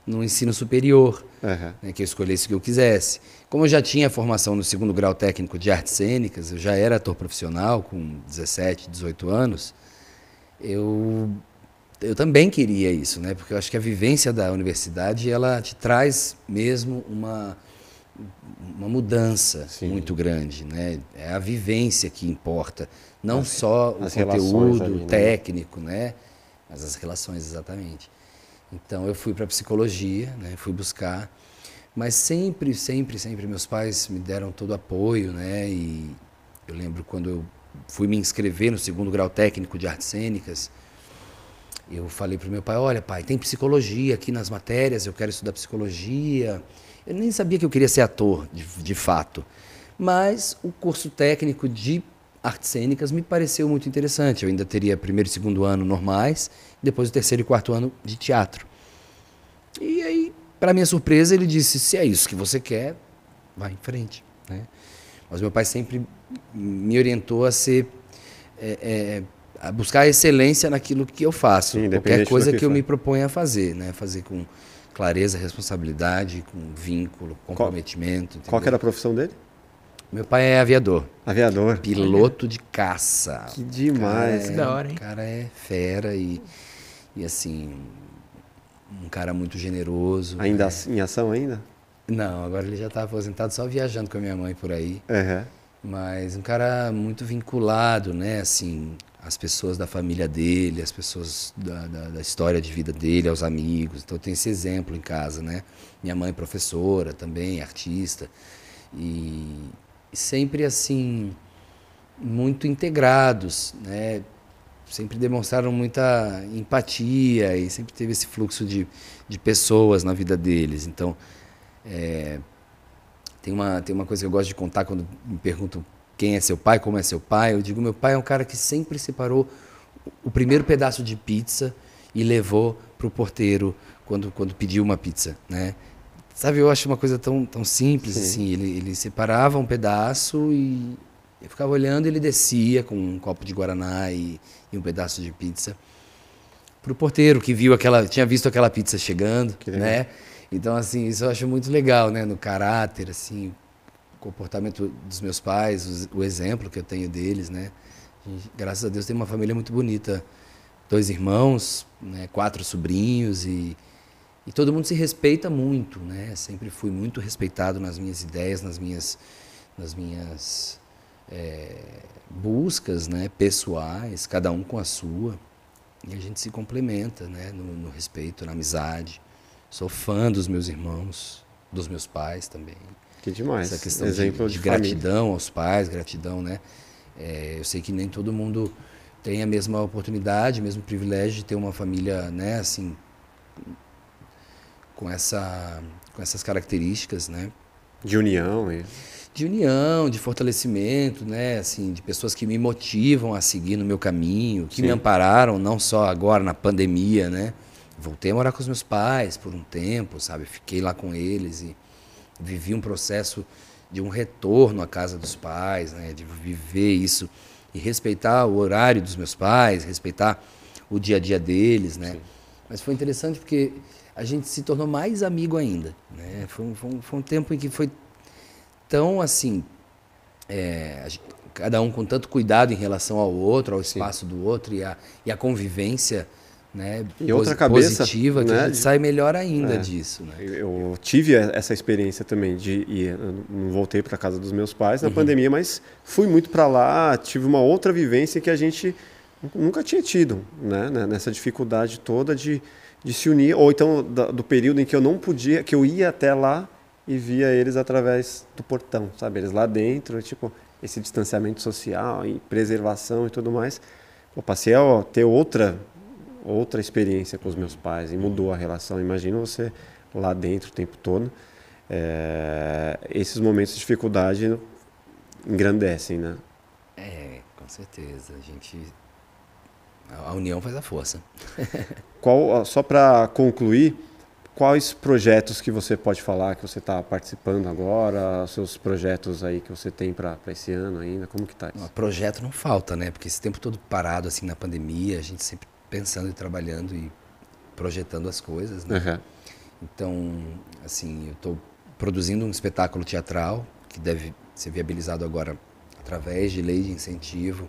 no ensino superior Aham. né, que eu escolhesse o que eu quisesse. Como eu já tinha formação no segundo grau técnico de artes cênicas, eu já era ator profissional com 17, 18 anos, eu, eu também queria isso, né? porque eu acho que a vivência da universidade ela te traz mesmo uma, uma mudança Sim. muito grande. Né? É a vivência que importa, não só o as conteúdo ali, né? técnico, né? mas as relações exatamente. Então eu fui para psicologia, né? fui buscar, mas sempre, sempre, sempre meus pais me deram todo o apoio, né? E eu lembro quando eu fui me inscrever no segundo grau técnico de artes cênicas, eu falei para o meu pai, olha pai, tem psicologia aqui nas matérias, eu quero estudar psicologia. Eu nem sabia que eu queria ser ator, de, de fato. Mas o curso técnico de artes cênicas me pareceu muito interessante. Eu ainda teria primeiro e segundo ano normais, depois o terceiro e quarto ano de teatro. E aí, para minha surpresa, ele disse: se é isso que você quer, vai em frente. Né? Mas meu pai sempre me orientou a ser. é, é, a buscar excelência naquilo que eu faço. Sim, qualquer coisa que que, eu me proponho a fazer. Né? Fazer com clareza, responsabilidade, com vínculo, comprometimento. Qual entendeu? era a profissão dele? Meu pai é aviador, Aviador. piloto de caça. Que demais. Cara Que é- da hora, hein? O cara é fera e, e assim, um cara muito generoso. Ainda né? assim- em ação ainda? Não, agora ele já está aposentado só viajando com a minha mãe por aí. Uhum. Mas um cara muito vinculado, né? Assim, as pessoas da família dele, as pessoas da, da, da, história de vida dele, aos amigos. Então tem esse exemplo em casa, né? Minha mãe professora também, artista. E sempre assim, muito integrados, né? Sempre demonstraram muita empatia e sempre teve esse fluxo de, de pessoas na vida deles. Então, é, tem, uma, tem uma coisa que eu gosto de contar quando me perguntam quem é seu pai, como é seu pai. Eu digo, meu pai é um cara que sempre separou o primeiro pedaço de pizza e levou para o porteiro quando, quando pediu uma pizza, né? Sabe, eu acho uma coisa tão, tão simples Sim. assim. Ele, ele separava um pedaço e eu ficava olhando ele descia com um copo de guaraná e, e um pedaço de pizza para o porteiro que viu aquela, tinha visto aquela pizza chegando, né? Então assim, isso eu acho muito legal, né? No caráter, assim, comportamento dos meus pais, o, o exemplo que eu tenho deles, né? graças a Deus tem uma família muito bonita, dois irmãos, né, quatro sobrinhos e, e todo mundo se respeita muito, né? Sempre fui muito respeitado nas minhas ideias, nas minhas, nas minhas é, buscas, né, pessoais, cada um com a sua e a gente se complementa, né, no, no respeito, na amizade. Sou fã dos meus irmãos, dos meus pais também. Que demais. Essa questão Exemplo de, de, de gratidão aos pais, gratidão, né? É, eu sei que nem todo mundo tem a mesma oportunidade, o mesmo privilégio de ter uma família, né, assim, com essa, com essas características, né? De união, e... de união, de fortalecimento, né, assim, de pessoas que me motivam a seguir no meu caminho, que Sim. me ampararam não só agora na pandemia, né? Voltei a morar com os meus pais por um tempo, sabe? Fiquei lá com eles e vivi um processo de um retorno à casa dos pais, né, de viver isso e respeitar o horário dos meus pais, respeitar o dia a dia deles, né? Sim. Mas foi interessante porque a gente se tornou mais amigo ainda, né? Foi um, foi um, foi um tempo em que foi tão assim, é, cada um com tanto cuidado em relação ao outro, ao espaço Sim. do outro e a, e a convivência né, e outra cabeça, positiva, que né, a gente sai melhor ainda é, disso. Né? Eu tive essa experiência também de ir, não voltei para casa dos meus pais na uhum. pandemia, mas fui muito para lá, tive uma outra vivência que a gente nunca tinha tido, né, né, nessa dificuldade toda de, de se unir, ou então do, do período em que eu não podia, que eu ia até lá e via eles através do portão, sabe, eles lá dentro, tipo esse distanciamento social e preservação e tudo mais. Eu passei a ter outra outra experiência com os meus pais e mudou a relação. Imagina você lá dentro o tempo todo. É, esses momentos de dificuldade engrandecem, né? É, com certeza. A gente a união faz a força. Qual, só para concluir, quais projetos que você pode falar que você está participando agora, seus projetos aí que você tem para esse ano ainda, como que tá isso? projeto não falta, né? Porque esse tempo todo parado assim na pandemia, a gente sempre pensando e trabalhando e projetando as coisas, né? Uhum. Então, assim, eu estou produzindo um espetáculo teatral que deve ser viabilizado agora através de lei de incentivo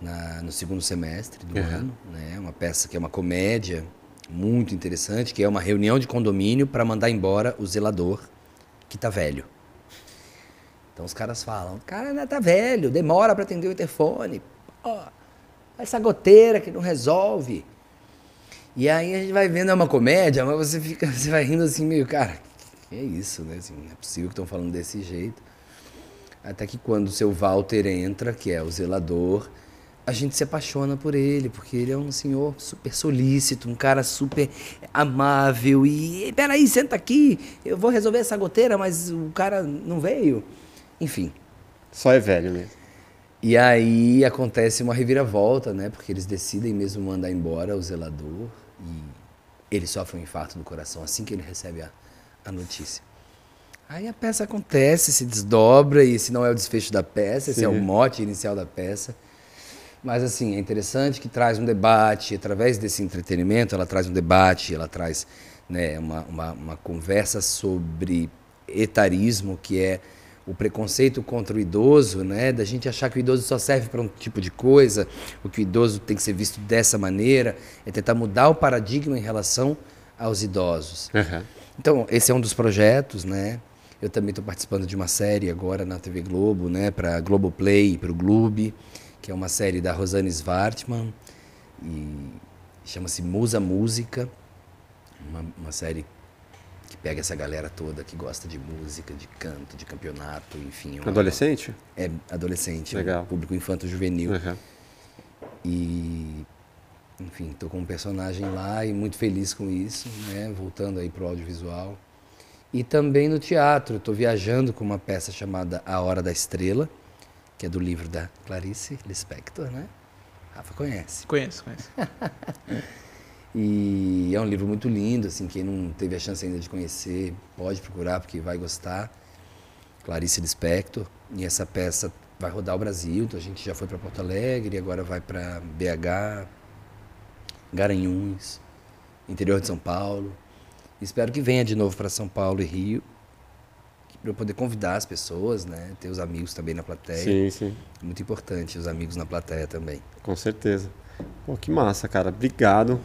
na, no segundo semestre do uhum. ano, né? Uma peça que é uma comédia muito interessante, que é uma reunião de condomínio para mandar embora o zelador que está velho. Então os caras falam, o cara ainda tá velho, demora para atender o interfone. Oh, essa goteira que não resolve. E aí a gente vai vendo, é uma comédia, mas você fica, você vai rindo assim, meio, cara, que é isso, né? Assim, não é possível que estão falando desse jeito. Até que quando o seu Walter entra, que é o zelador, a gente se apaixona por ele, porque ele é um senhor super solícito, um cara super amável. E peraí, senta aqui, eu vou resolver essa goteira, mas o cara não veio. Enfim. Só é velho mesmo. E aí acontece uma reviravolta, né? Porque eles decidem mesmo mandar embora o zelador e ele sofre um infarto do coração assim que ele recebe a, a notícia. Aí a peça acontece, se desdobra e esse não é o desfecho da peça, Sim. esse é o mote inicial da peça. Mas assim, é interessante que traz um debate, através desse entretenimento, ela traz um debate, ela traz né, uma, uma, uma conversa sobre etarismo, que é o preconceito contra o idoso, né, da gente achar que o idoso só serve para um tipo de coisa, o que o idoso tem que ser visto dessa maneira, é tentar mudar o paradigma em relação aos idosos. Uhum. Então, esse é um dos projetos, né? Eu também estou participando de uma série agora na TV Globo, né? Para Globoplay, para o Globo, que é uma série da Rosane Svartman e chama-se Musa Música, uma, uma série que pega essa galera toda que gosta de música, de canto, de campeonato, enfim. Uma, Adolescente? É adolescente, Legal. Um público infanto-juvenil. Uhum. E, enfim, estou com um personagem lá e muito feliz com isso, né? Voltando aí pro audiovisual. E também no teatro, estou viajando com uma peça chamada A Hora da Estrela, que é do livro da Clarice Lispector, né? Rafa conhece. Conheço, conheço. E é um livro muito lindo, assim, quem não teve a chance ainda de conhecer, pode procurar porque vai gostar. Clarice Lispector. E essa peça vai rodar o Brasil, então a gente já foi para Porto Alegre, agora vai para BH, Garanhuns, interior de São Paulo. Espero que venha de novo para São Paulo e Rio, para eu poder convidar as pessoas, né? Ter os amigos também na plateia. Sim, sim. Muito importante os amigos na plateia também. Com certeza. Pô, que massa, cara. Obrigado.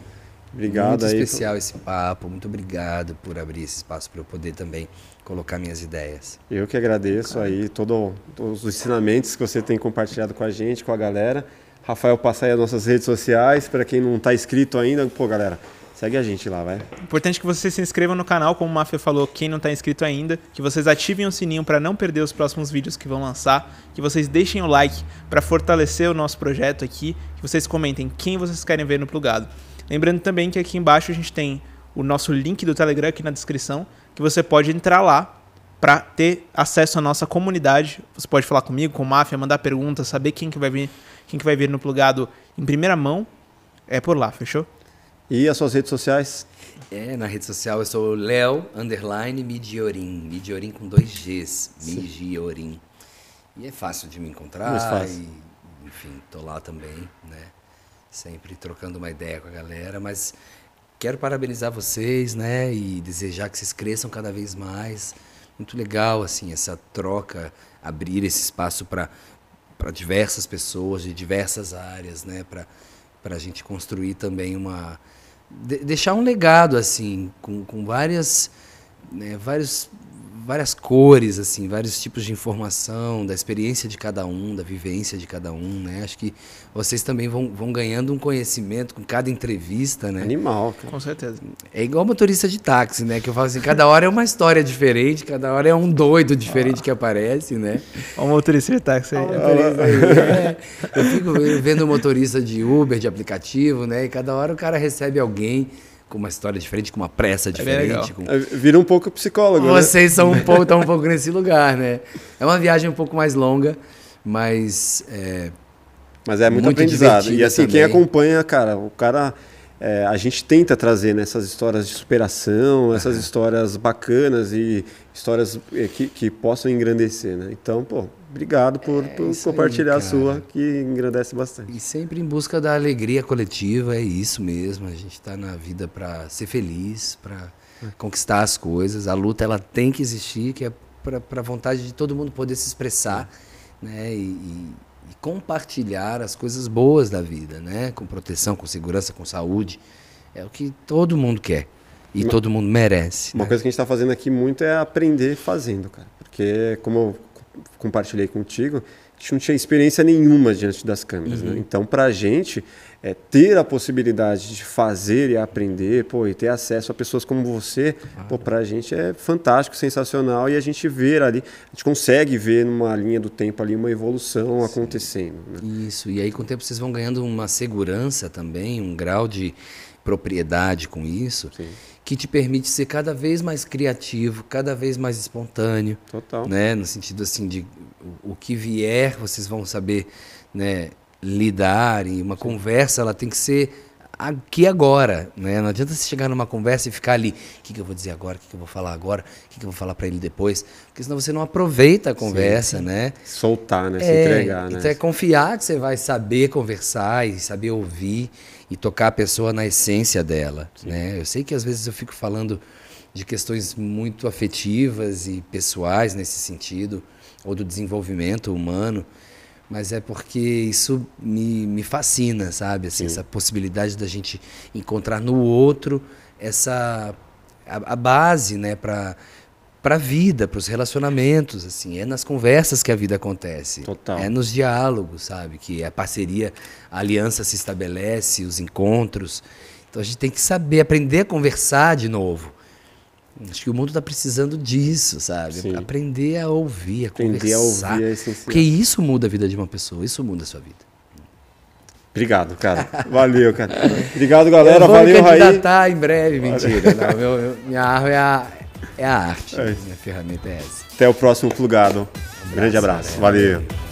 Obrigado muito aí. especial esse papo. Muito obrigado por abrir esse espaço para eu poder também colocar minhas ideias. Eu que agradeço aí todo, todos os ensinamentos que você tem compartilhado com a gente, com a galera. Rafael, passa aí as nossas redes sociais. Para quem não está inscrito ainda, pô, galera, segue a gente lá, vai. Importante que vocês se inscrevam no canal, como o Mafia falou, quem não está inscrito ainda, que vocês ativem o sininho para não perder os próximos vídeos que vão lançar, que vocês deixem o like para fortalecer o nosso projeto aqui, que vocês comentem quem vocês querem ver no plugado. Lembrando também que aqui embaixo a gente tem o nosso link do Telegram aqui na descrição, que você pode entrar lá para ter acesso à nossa comunidade. Você pode falar comigo, com o Máfia, mandar perguntas, saber quem que vai vir, quem que vai vir no plugado em primeira mão. É por lá, fechou? E as suas redes sociais? É, na rede social eu sou Léo underline Midiorim. Midiorim com dois Gs. Midiorim. E é fácil de me encontrar. Muito fácil. E, enfim, tô lá também, né? Sempre trocando uma ideia com a galera, mas quero parabenizar vocês, né? E desejar que vocês cresçam cada vez mais. Muito legal, assim, essa troca, abrir esse espaço para diversas pessoas de diversas áreas, né? Para a gente construir também uma de- deixar um legado assim com, com várias né, vários várias cores assim vários tipos de informação da experiência de cada um da vivência de cada um né acho que vocês também vão, vão ganhando um conhecimento com cada entrevista né Animal, cara. Com certeza. é igual motorista de táxi né que eu falo assim cada hora é uma história diferente cada hora é um doido diferente que aparece né Olha o motorista de táxi aí. é, eu fico vendo motorista de Uber, de aplicativo, né? E cada hora o cara recebe alguém com uma história diferente, com uma pressa bem diferente. legal. com- É, Vira um pouco psicólogo, né? Vocês são um pouco, estão um pouco nesse lugar, né? É uma viagem um pouco mais longa, mas é, Mas é muito, Muito aprendizado. E assim, quem também. acompanha, cara, o cara. é, a gente tenta trazer nessas histórias de superação, essas histórias bacanas e histórias é, que, que possam engrandecer, né? Então, pô, obrigado por, por É aí, compartilhar a cara. sua, que engrandece bastante. e sempre em busca da alegria coletiva, é isso mesmo. A gente está na vida para ser feliz, para conquistar as coisas. A luta ela tem que existir, que é para a vontade de todo mundo poder se expressar, né? E, e- e compartilhar as coisas boas da vida, né? Com proteção, com segurança, com saúde. É o que todo mundo quer e todo mundo merece. Uma né? coisa que a gente está fazendo aqui muito é aprender fazendo, cara. Porque, como eu compartilhei contigo, a gente não tinha experiência nenhuma diante das câmeras, Uhum. né? Então, para a gente, é, ter a possibilidade de fazer e aprender, pô, e ter acesso a pessoas como você, pô, para a gente é fantástico, sensacional, e a gente vê ali, a gente consegue ver numa linha do tempo ali uma evolução acontecendo, né? Isso, e aí com o tempo vocês vão ganhando uma segurança também, um grau de propriedade com isso, Sim. Que te permite ser cada vez mais criativo, cada vez mais espontâneo, Total. né? No sentido assim de o, que vier, vocês vão saber, né, lidar e uma conversa ela tem que ser aqui agora, né? Não adianta você chegar numa conversa e ficar ali, o que, que eu vou dizer agora, o que, que eu vou falar agora, o que, que eu vou falar para ele depois, porque senão você não aproveita a conversa, né? Soltar, né? Se É, entregar, né? Então é confiar que você vai saber conversar e saber ouvir e tocar a pessoa na essência dela. Né? Eu sei que às vezes eu fico falando de questões muito afetivas e pessoais nesse sentido, ou do desenvolvimento humano, mas é porque isso me, me fascina, sabe? Assim, essa possibilidade da gente encontrar no outro essa a, a base, né, para para a vida, para os relacionamentos, assim, é nas conversas que a vida acontece. Total. É nos diálogos, sabe, que a parceria, a aliança se estabelece, os encontros. Então a gente tem que saber aprender a conversar de novo. Acho que o mundo está precisando disso, sabe? Sim. Aprender a ouvir, a Aprender a conversar. ouvir é essencial. Porque isso muda a vida de uma pessoa, isso muda a sua vida. Obrigado, cara. Valeu, cara. Obrigado, galera. eu vou Valeu, Raí. candidatar em breve, mentira. Não, meu- minha arma é a, é a arte. É. Minha ferramenta é essa. Até o próximo plugado. Grande abraço. galera. Valeu.